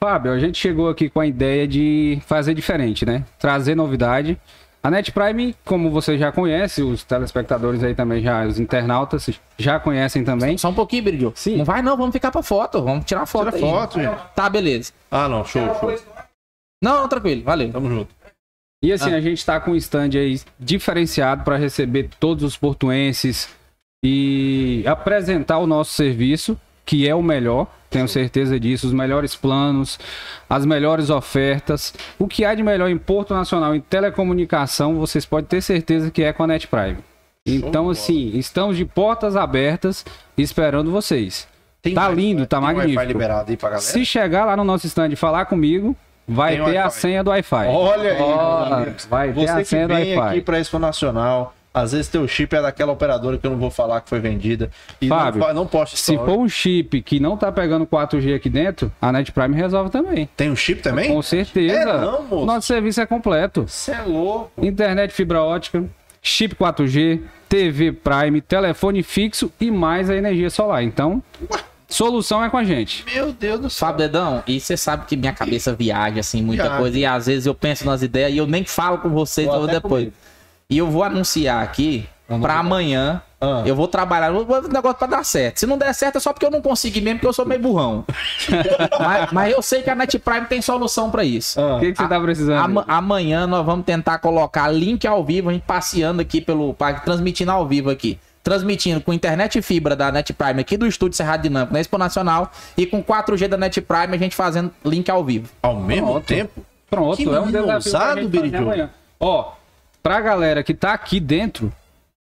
Fábio, a gente chegou aqui com a ideia de fazer diferente, né? Trazer novidade. A Net Prime, como você já conhece, os telespectadores aí também já, os internautas já conhecem também. Só um pouquinho, Brilho. Sim. Não vai não, vamos ficar pra foto. Vamos tirar foto Tira aí. foto, gente. Tá, beleza. Ah, não, show, show. Não, não, tranquilo, valeu. Tamo junto. E assim, a gente tá com um stand aí diferenciado para receber todos os portuenses e apresentar o nosso serviço, que é o melhor, tenho certeza disso, os melhores planos, as melhores ofertas. O que há de melhor em Porto Nacional em telecomunicação, vocês podem ter certeza que é com a Net Prime. Então, assim, estamos de portas abertas esperando vocês. Tem Tá lindo, tá magnífico. Se chegar lá no nosso stand e falar comigo, vai Tem ter a senha do Wi-Fi. Olha aí, vai ter a senha do Wi-Fi. aqui pra Expo Nacional, às vezes teu chip é daquela operadora que eu não vou falar que foi vendida. E Fábio, não, não poste Se for um chip que não tá pegando 4G aqui dentro, a Net Prime resolve também. Tem um chip também? Com certeza. É não, moço. Nosso serviço é completo. Você é louco. Internet fibra ótica, chip 4G, TV Prime, telefone fixo e mais a energia solar. Então, solução é com a gente. Meu Deus do céu. Fábio Dedão, e você sabe que minha cabeça viaja, assim, muita Viaja. coisa. E às vezes eu penso nas ideias e eu nem falo com vocês até depois. comigo. E eu vou anunciar aqui pra amanhã. Ah. Eu vou trabalhar no negócio pra dar certo. Se não der certo é só porque eu não consegui mesmo, porque eu sou meio burrão. mas, mas eu sei que a Net Prime tem solução pra isso. Ah. O que, que você tá precisando? Ama- amanhã nós vamos tentar colocar link ao vivo, a gente passeando aqui pelo parque, transmitindo ao vivo aqui. Transmitindo com internet e fibra da Net Prime aqui do estúdio Cerrado Dinâmico na Expo Nacional e com 4G da Net Prime a gente fazendo link ao vivo. Ao mesmo Pronto. tempo? Pronto, Que é um desafio ousado. Ó, pra galera que tá aqui dentro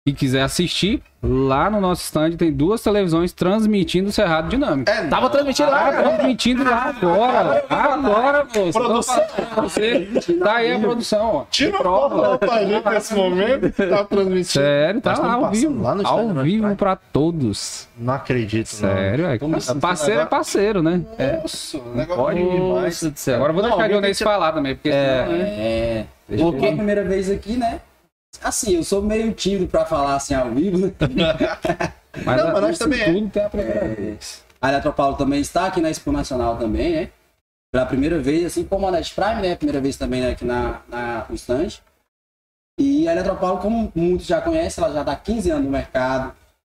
e quiser assistir, lá no nosso stand tem duas televisões transmitindo o Cerrado Dinâmico. É, Tava transmitindo lá, Tá transmitindo lá agora. Agora, moço. Produção. Você. Tá aí a produção, ó. Tira foto pra gente nesse momento. Tá transmitindo. Sério, tá Nós lá ao vivo. lá ao vivo Prime. pra todos. Não acredito. Sério, é. Tô me sentindo Parceiro é agora- parceiro, né? É. Nossa, o negócio Pode demais. Nossa do céu. Agora eu vou Não, deixar o que- falar também, porque né? É. Deixa Porque a primeira vez aqui, né? Assim, eu sou meio tímido pra falar assim ao vivo. né? Mas, Não, mas nós também é. tudo tem a primeira vez. A Eletropaulo também está aqui na Expo Nacional também, né? Pela primeira vez, assim como a Net Prime, né? Primeira vez também né, aqui na, na, no stand. E a Eletropaulo, como muitos já conhecem, ela já está há 15 anos no mercado.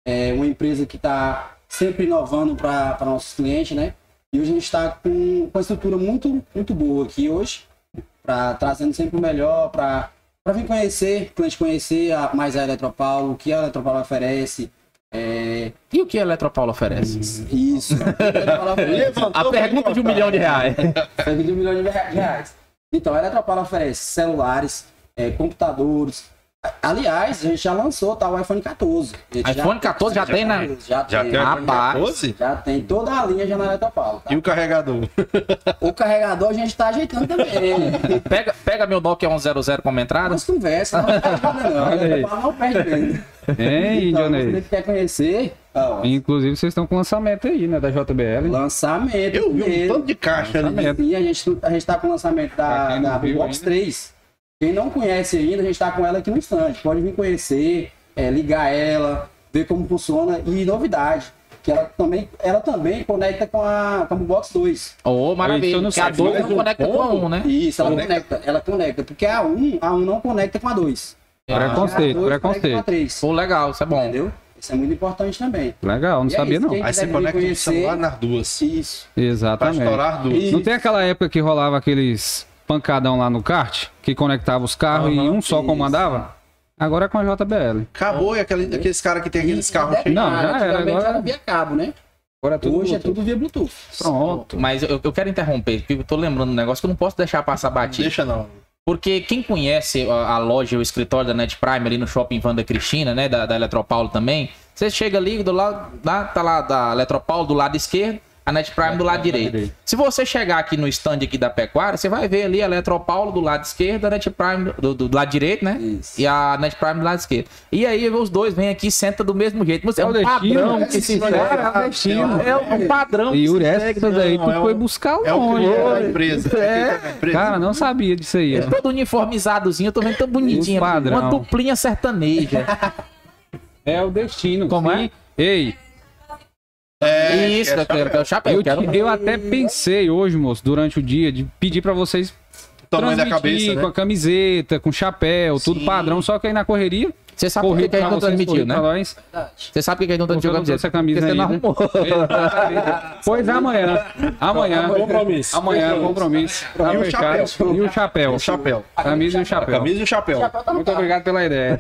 É uma empresa que está sempre inovando para nossos clientes, né? E hoje a gente está com, com uma estrutura muito, muito boa aqui hoje, pra, trazendo sempre o melhor para vir conhecer, o cliente conhecer a, mais a Eletropaulo, o que a Eletropaulo oferece. É, E o que a Eletropaulo oferece? isso. A Eletropaulo oferece. A pergunta de um milhão de reais. Cerca de um milhão de reais. Então, a Eletropaulo oferece celulares, eh, computadores. Aliás, a gente já lançou tá, o iPhone 14. A gente iPhone 14 já tem, né? Já, Já tem. tem Rapaz. a 14? Já tem toda a linha já na Eletropaulo. Tá? E o carregador? O carregador a gente tá ajeitando também. Pega, pega meu Nokia 100 como entrada. Mas conversa, não perde nada não. Não perde. Hein, Então, você quer conhecer, ó, Inclusive, vocês estão com lançamento aí, né? Da JBL. lançamento. Eu vi um tanto de caixa ali. E a gente, a gente tá com o lançamento da, não da Box ainda. 3. Quem não conhece ainda, a gente tá com ela aqui no stand. Pode vir conhecer, é, ligar ela, ver como funciona. E novidade, que ela também, ela também conecta com a, com a Box 2. Ô, Isso maravilha. não Porque a sei, 2 mas não conecta com a 1, né? Isso, ela Conecta. conecta. ela conecta. Porque a 1, a 1 não conecta com a 2. Preconceito, a 2 conecta com a preconceito. 3. Pô, legal, isso é bom. Entendeu? Isso é muito importante também. Legal, não E é sabia isso, não. Aí você conecta o conhecer- celular nas duas. Isso. Pra Exatamente. estourar as duas. E- Não tem aquela época que rolava aqueles pancadão lá no kart, que conectava os carros e Aham, um só isso. comandava? Agora é com a JBL. Acabou, e aquele, aqueles caras que tem aqueles E- carros e cheios. Não, já era, antigamente agora- era via cabo, né? Agora é tudo Hoje é Bluetooth. tudo via Bluetooth. Pronto. Mas eu, eu quero interromper, porque eu tô lembrando um negócio que eu não posso deixar passar batido. Deixa não. Porque quem conhece a, a loja, o escritório da Net Prime ali no shopping Vanda Cristina, né? Da, da Eletropaulo também. Você chega ali do lado, lá, tá lá da Eletropaulo do lado esquerdo, a Net Prime do lado direito. Se você chegar aqui no stand aqui da Pecuária, você vai ver ali a Eletropaulo do lado esquerdo, a Net Prime do, do- do lado direito, né? Isso. E a Net Prime do lado esquerdo. E aí os dois vêm aqui e sentam do mesmo jeito. Você é, É o um destino, padrão é que se segue. é o destino. É um padrão. E que se Yuri, segue. essa daí Não, tu é foi o- buscar É o da empresa. É. empresa. Cara, não sabia disso aí. É todo uniformizadozinho, eu tô vendo tão bonitinho. Uma duplinha sertaneja. É o destino. Como sim. é? Ei, É, Isso, é eu quero, eu quero chapéu. eu, quero... eu até pensei hoje, moço, durante o dia, de pedir pra vocês tamanho da cabeça, com a né? camiseta, com chapéu, tudo Sim. padrão, só que aí na correria, Você sabe por que que a gente não transmitiu, né? Você sabe por que a gente não transmitiu não trouxe a camisa Porque ainda. arrumou. Pois amanhã, amanhã, Compromisso. amanhã, compromisso. Tá E o fechado. chapéu. E o chapéu. O chapéu. Camisa e o A chapéu. camisa e o chapéu. Muito obrigado pela ideia.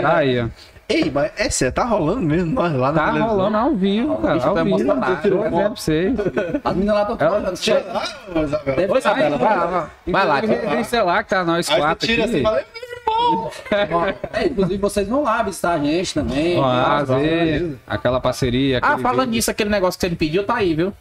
Tá aí, ó. Ei, mas é sério, tá rolando mesmo nós lá na Tá televisão. rolando ao vivo, cara. Ao tá vivo. Tô dizendo pra vocês. As meninas lá estão falando. Ah, Isabela. Oi, Isabela, vai lá. Vai lá. Tem celular que tá nós quatro tira aqui. assim e fala, "Ei, meu irmão, É, inclusive vocês vão lá visitar a gente também. Ah, Vamos, ver aquela parceria. Ah, falando nisso, aquele negócio que você me pediu, tá aí, viu?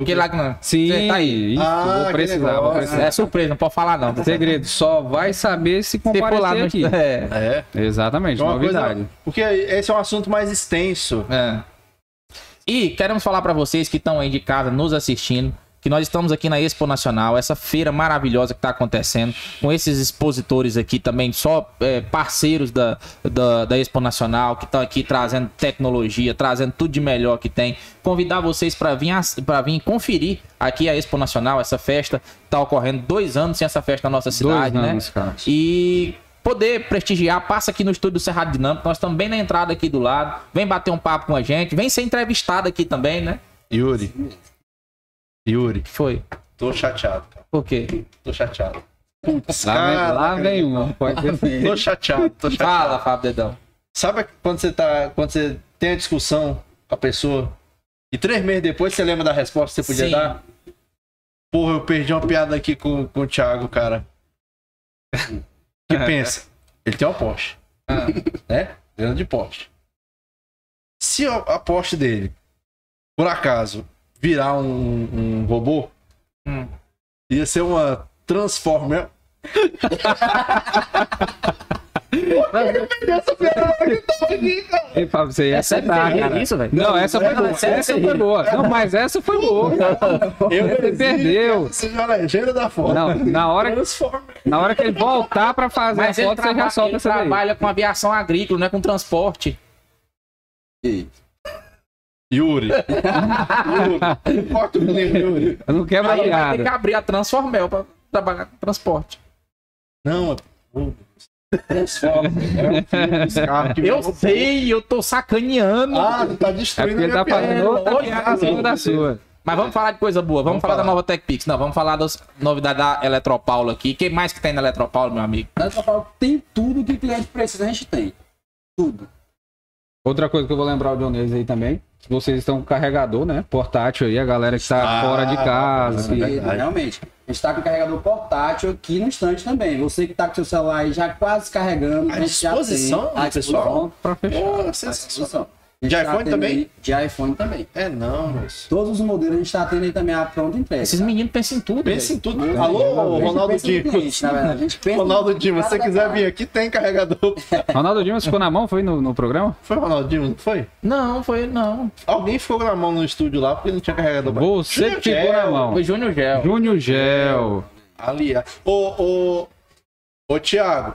Aquele lá que não. Sim, Tá aí. isso, Ah, vou precisar, vou precisar. É surpresa, não pode falar não. Segredo, só vai saber se lá comparecer no... aqui. É. É. Exatamente, Uma novidade. coisa, porque esse é um assunto mais extenso. É. E queremos falar pra vocês que estão aí de casa nos assistindo que nós estamos aqui na Expo Nacional, essa feira maravilhosa que está acontecendo, com esses expositores aqui também, só é, parceiros da, da, da Expo Nacional, que estão aqui trazendo tecnologia, trazendo tudo de melhor que tem. Convidar vocês para vir, pra vir conferir aqui a Expo Nacional, essa festa está ocorrendo dois anos sem essa festa na nossa cidade, né? anos, cara. E poder prestigiar, passa aqui no estúdio do Cerrado Dinâmico. Nós estamos bem na entrada aqui do lado. Vem bater um papo com a gente. Vem ser entrevistado aqui também, né? Yuri. Yuri, foi? tô chateado, cara. Por quê? Tô chateado. Lá vem, lá vem um, pode ser. Tô chateado, tô chateado. Fala, Fábio Dedão. Sabe quando você tá. Quando você tem a discussão com a pessoa e três meses depois você lembra da resposta que você podia Sim. dar? Porra, eu perdi uma piada aqui com, com o Thiago, cara. Que pensa? Ele tem uma Porsche. Né? Dentro de Porsche. Se a Porsche dele, por acaso, virar um, um robô, Hum. ia ser uma Transformer. Ei, Fábio, você ia É acertar, cara. é isso, velho? Não, essa foi Não, boa. é Essa que foi boa. Não, mas essa foi boa. Eu Você perdeu. Seja a legenda da foto. Não, na hora, Transformer. na hora que ele voltar pra fazer Mas a ele, foto, você já solta ele essa daí. trabalha com aviação agrícola, não é com transporte. Yuri. Yuri. Corta o menino, Yuri. Eu não quero vai ter piada. que abrir a Transformel pra trabalhar com transporte. Não, é. É Eu vem- sei, eu tô sacaneando. Ah, tu tá É destruindo ele a tá minha fazendo piada. outra piada da sua. Mas vamos falar de coisa boa. Vamos, Vamos falar, falar. da nova TechPix. Não, vamos falar das novidades da Eletropaulo aqui. O que mais que tem na Eletropaulo, meu amigo? Na Eletropaulo tem tudo que o cliente precisa, a gente tem. Tudo. Outra coisa que eu vou lembrar o Dionísio aí também. Vocês estão com carregador, né? Portátil aí, a galera que tá Ah, fora de casa. é verdade. Realmente. A gente tá com carregador portátil aqui no estande também. Você que tá com seu celular aí já quase carregando. À a gente já disposição, tem. À pessoal? disposição. Pra fechar. Pô, disposição. A De tá iPhone também? aí- De iPhone também. É não, moço. Todos os modelos a gente tá tendo aí também a pronta entrega. Esses meninos pensam em tudo. Pensa em tudo. Alô, Ronaldo no Dimas. Ronaldo Dimas, se você quiser vir aqui, tem carregador. Ronaldo Dimas ficou na mão, foi no, no programa? Foi o Ronaldo Dimas, não foi? Não, foi não. Alguém ficou na mão no estúdio lá porque não tinha carregador. Você que ficou na mão. Foi Júnior Gel. Júnior Gel. Aliás. Ô, ô, ô, Thiago.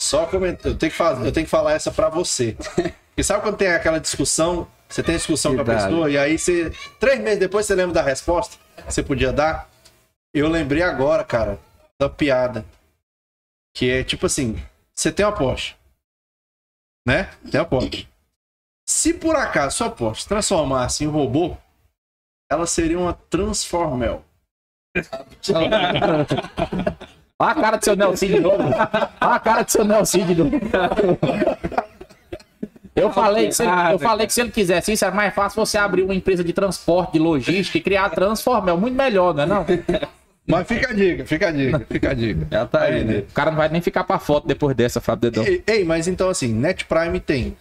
Só comentar. Eu tenho que fazer, eu tenho que falar essa pra você. Porque sabe quando tem aquela discussão? Você tem discussão com a pessoa e aí você. Três meses depois você lembra da resposta que você podia dar? Eu lembrei agora, cara, da piada. Que é tipo assim: você tem uma Porsche. Né? Tem uma Porsche. Se por acaso sua Porsche se transformasse em robô, ela seria uma Transformel. Olha a cara do seu Nelson de novo. Olha a cara do seu Nelson de novo. Eu falei, que se ele, eu falei que se ele quisesse isso, era mais fácil você abrir uma empresa de transporte, de logística e criar a Transformel. Muito melhor, não é não? Mas fica a dica, fica a dica, fica a dica. Já tá aí, né? O cara não vai nem ficar pra foto depois dessa, Fábio Dedão. Ei, ei, mas então assim, Net Prime tem.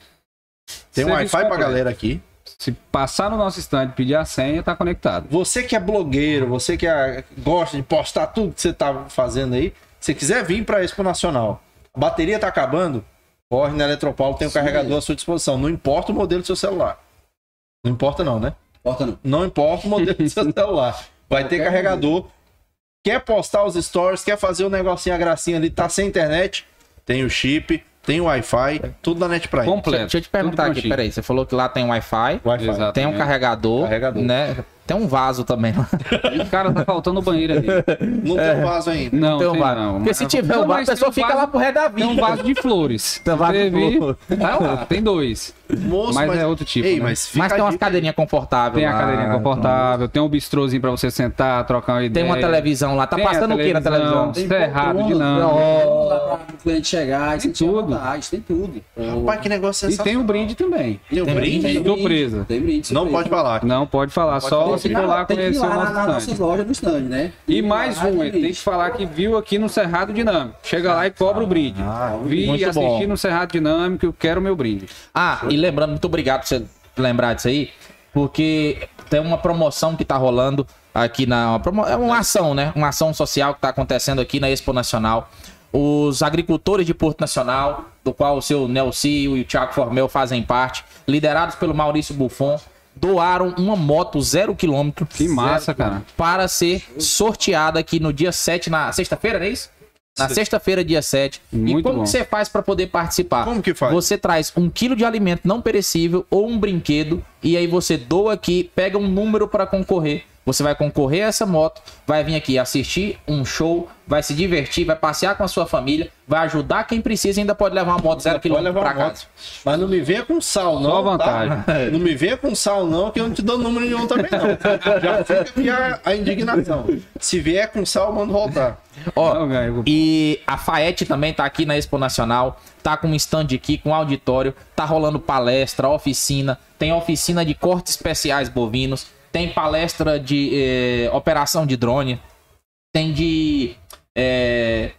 Tem um Wi-Fi pra galera aqui. Se passar no nosso stand e pedir a senha, tá conectado. Você que é blogueiro, você que é- gosta de postar tudo que você tá fazendo aí, se quiser vir pra Expo Nacional, a bateria tá acabando, corre na Eletropaulo, tem um Sim. carregador à sua disposição. Não importa o modelo do seu celular. Não importa não, né? Porta não. Não importa o modelo do seu celular. Vai ter carregador. Quer postar os stories, quer fazer o negocinho, a gracinha ali, tá sem internet? Tem o chip, tem o Wi-Fi, tudo da Net Prime. Completo. Deixa eu te perguntar Tudo aqui, peraí. Você falou que lá tem Wi-Fi, Wi-Fi. Exato. tem um carregador, Carregador. né? Tem um vaso também lá. O cara tá faltando o banheiro ali. Não tem vaso ainda. Não, Tem um vaso. não. Porque Mas- se tiver Não, um vaso, a mas pessoa um fica vaso- lá pro resto da vida. Tem um vaso de flores. Tem um vaso de Você vir- flor. Tá lá, tem dois. Moço, Mas é outro tipo, Ei, né? mas Mas tem a umas cadeirinhas confortáveis Tem a lá. cadeirinha confortável, tem um bistrozinho pra você sentar, trocar uma ideia. Tem uma televisão lá. Tá Tem a passando o que na televisão? Cerrado, dinâmico. tem lá pra o cliente chegar e Tem tudo. vontade, tem tudo. Rapaz, que negócio E sensacional. tem o brinde também. Tem um brinde? Tem Surpresa. Tem brinde, Não pode falar. Não pode falar, só Então, se for lá tem que ir conhecer o lá na, nosso na stand. nossa loja no stand, né? E mais um, tem ele tem que falar que viu aqui no Cerrado Dinâmico. Chega lá e cobra o brinde. Vi muito e assisti bom. no Cerrado Dinâmico, eu quero meu brinde. Ah, e lembrando, muito obrigado por você lembrar disso aí, porque tem uma promoção que tá rolando aqui na. É uma ação, né? Uma ação social que tá acontecendo aqui na Expo Nacional. Os agricultores de Porto Nacional, do qual o seu Nelcio e o Thiago Formel fazem parte, liderados pelo Maurício Buffon, doaram uma moto zero quilômetro Que massa, cara. para ser sorteada aqui no dia 7, na sexta-feira, não é isso? Na sexta-feira, dia 7. e Muito como bom. que você faz para poder participar? Como que faz? Você traz um quilo de alimento não perecível ou um brinquedo e aí você doa aqui, pega um número para concorrer. Você vai concorrer a essa moto, vai vir aqui assistir um show, vai se divertir, vai passear com a sua família, vai ajudar quem precisa e ainda pode levar uma moto zero quilômetro uma casa. moto. Mas não me venha com sal, não. Só vantagem. Tá? Não me venha com sal, não, que eu não te dou número nenhum também, não. Já fica aqui a, a indignação. Se vier com sal, mando voltar. Ó, Não. E a Faete também tá aqui na Expo Nacional, tá com um stand aqui, com auditório, tá rolando palestra, oficina, tem oficina de cortes especiais bovinos, tem palestra de eh, operação de drone, tem de. eh,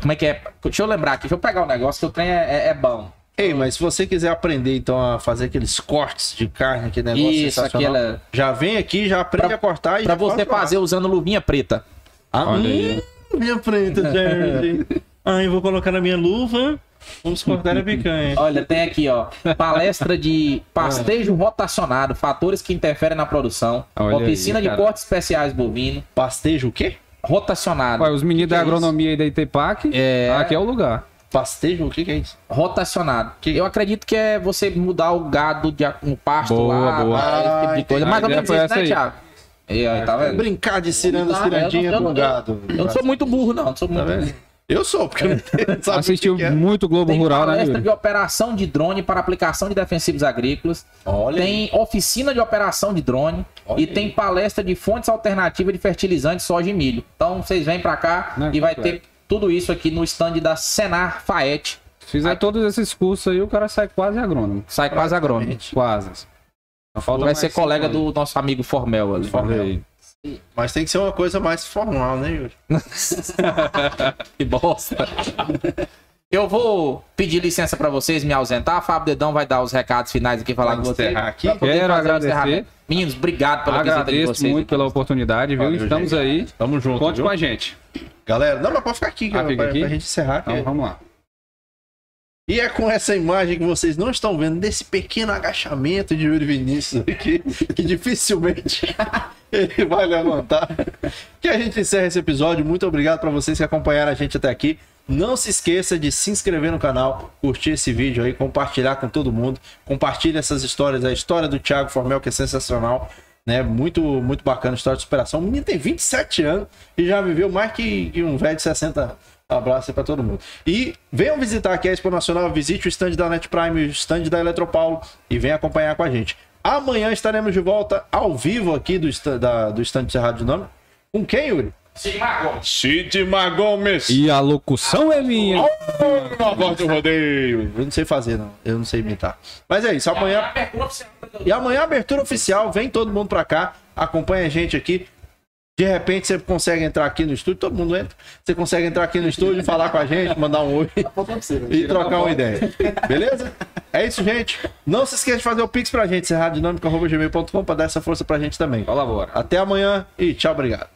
como é que é? Deixa eu lembrar aqui, deixa eu pegar o negócio que o trem é, é- é bom. Ei, mas se você quiser aprender, então, a fazer aqueles cortes de carne, aquele negócio Isso, aquela. já vem aqui, já aprende Pra- a cortar e Pra você lá. fazer usando luvinha preta. Ah, hum, aí. minha preta, gente. Ai, eu vou colocar na minha luva. Vamos cortar a picanha. Olha, tem aqui, ó. Palestra de pastejo rotacionado, fatores que interferem na produção. Olha aí, oficina de cara. cortes especiais bovino, Pastejo o quê? rotacionado. Olha, os meninos que da é isso? agronomia aí da ITPAC, É. aqui é o lugar. Pastejo? O que, que é isso? Rotacionado. Que- Eu acredito que é você mudar o gado de um pasto Boa, lá, boa. esse tipo de coisa. Ah, Mais ou menos isso, né, aí. Thiago? E aí, tá vendo? Brincar de ciranda, Tá, cirandinha com gado. Eu não sou muito burro, não. não sou Tá muito vendo? Eu sou, porque eu não sabe Assistiu que é. muito Globo Tem Rural, né, palestra de operação de drone para aplicação de defensivos agrícolas. Olha tem oficina de operação de drone. Olha e aí. tem palestra de fontes alternativas de fertilizantes, soja e milho. Então vocês vêm para cá Né, e vai ter tudo isso aqui no stand da Senar Faete. Se fizer Aqui. todos esses cursos aí, o cara sai quase agrônomo. Sai quase agrônomo. Quase. Vai ser colega do nosso amigo Formel ali. Aí. Mas tem que ser uma coisa mais formal, né, Yuri? Que bosta. Eu vou pedir licença pra vocês me ausentar. Fábio Dedão vai dar os recados finais aqui, falar com vocês. encerrar aqui. poder Quero agradecer. Meninos, obrigado pela visita de Agradeço vocês. muito pela oportunidade, viu? Valeu, Estamos gente. aí. Tamo junto, Conte viu? com a gente. Galera, não, mas pode ficar aqui, Ah, cara, fica pra, aqui? pra gente encerrar. aqui. Então vamos lá. E é com essa imagem que vocês não estão vendo, desse pequeno agachamento de Yuri Vinícius aqui, que dificilmente ele vai levantar, que a gente encerra esse episódio. Muito obrigado para vocês que acompanharam a gente até aqui. Não se esqueça de se inscrever no canal, curtir esse vídeo aí, compartilhar com todo mundo. Compartilhe essas histórias, a história do Thiago Formel, que é sensacional. Né? Muito, muito bacana, história de superação. O menino tem 27 anos e já viveu mais que, que um velho de 60 anos. Abraço aí pra todo mundo. E venham visitar aqui a Expo Nacional, visite o stand da Net Prime, o stand da Eletropaulo e venha acompanhar com a gente. Amanhã estaremos de volta ao vivo aqui do stand, da, do stand do Cerrado Dinâmico. Com quem, Yuri? Cid Magomes. E a locução é minha. Na voz do rodeio. Eu não sei fazer, não. Eu não sei imitar. Mas é isso, amanhã. E amanhã, abertura oficial. Vem todo mundo pra cá. Acompanha a gente aqui. De repente você consegue entrar aqui no estúdio, todo mundo entra. Você consegue entrar aqui no estúdio, falar com a gente, mandar um oi e trocar uma ideia. Beleza? É isso, gente. Não se esqueça de fazer o pix pra gente, serradinâmica.gmail.com pra dar essa força pra gente também. Colabora. Até amanhã e tchau, obrigado.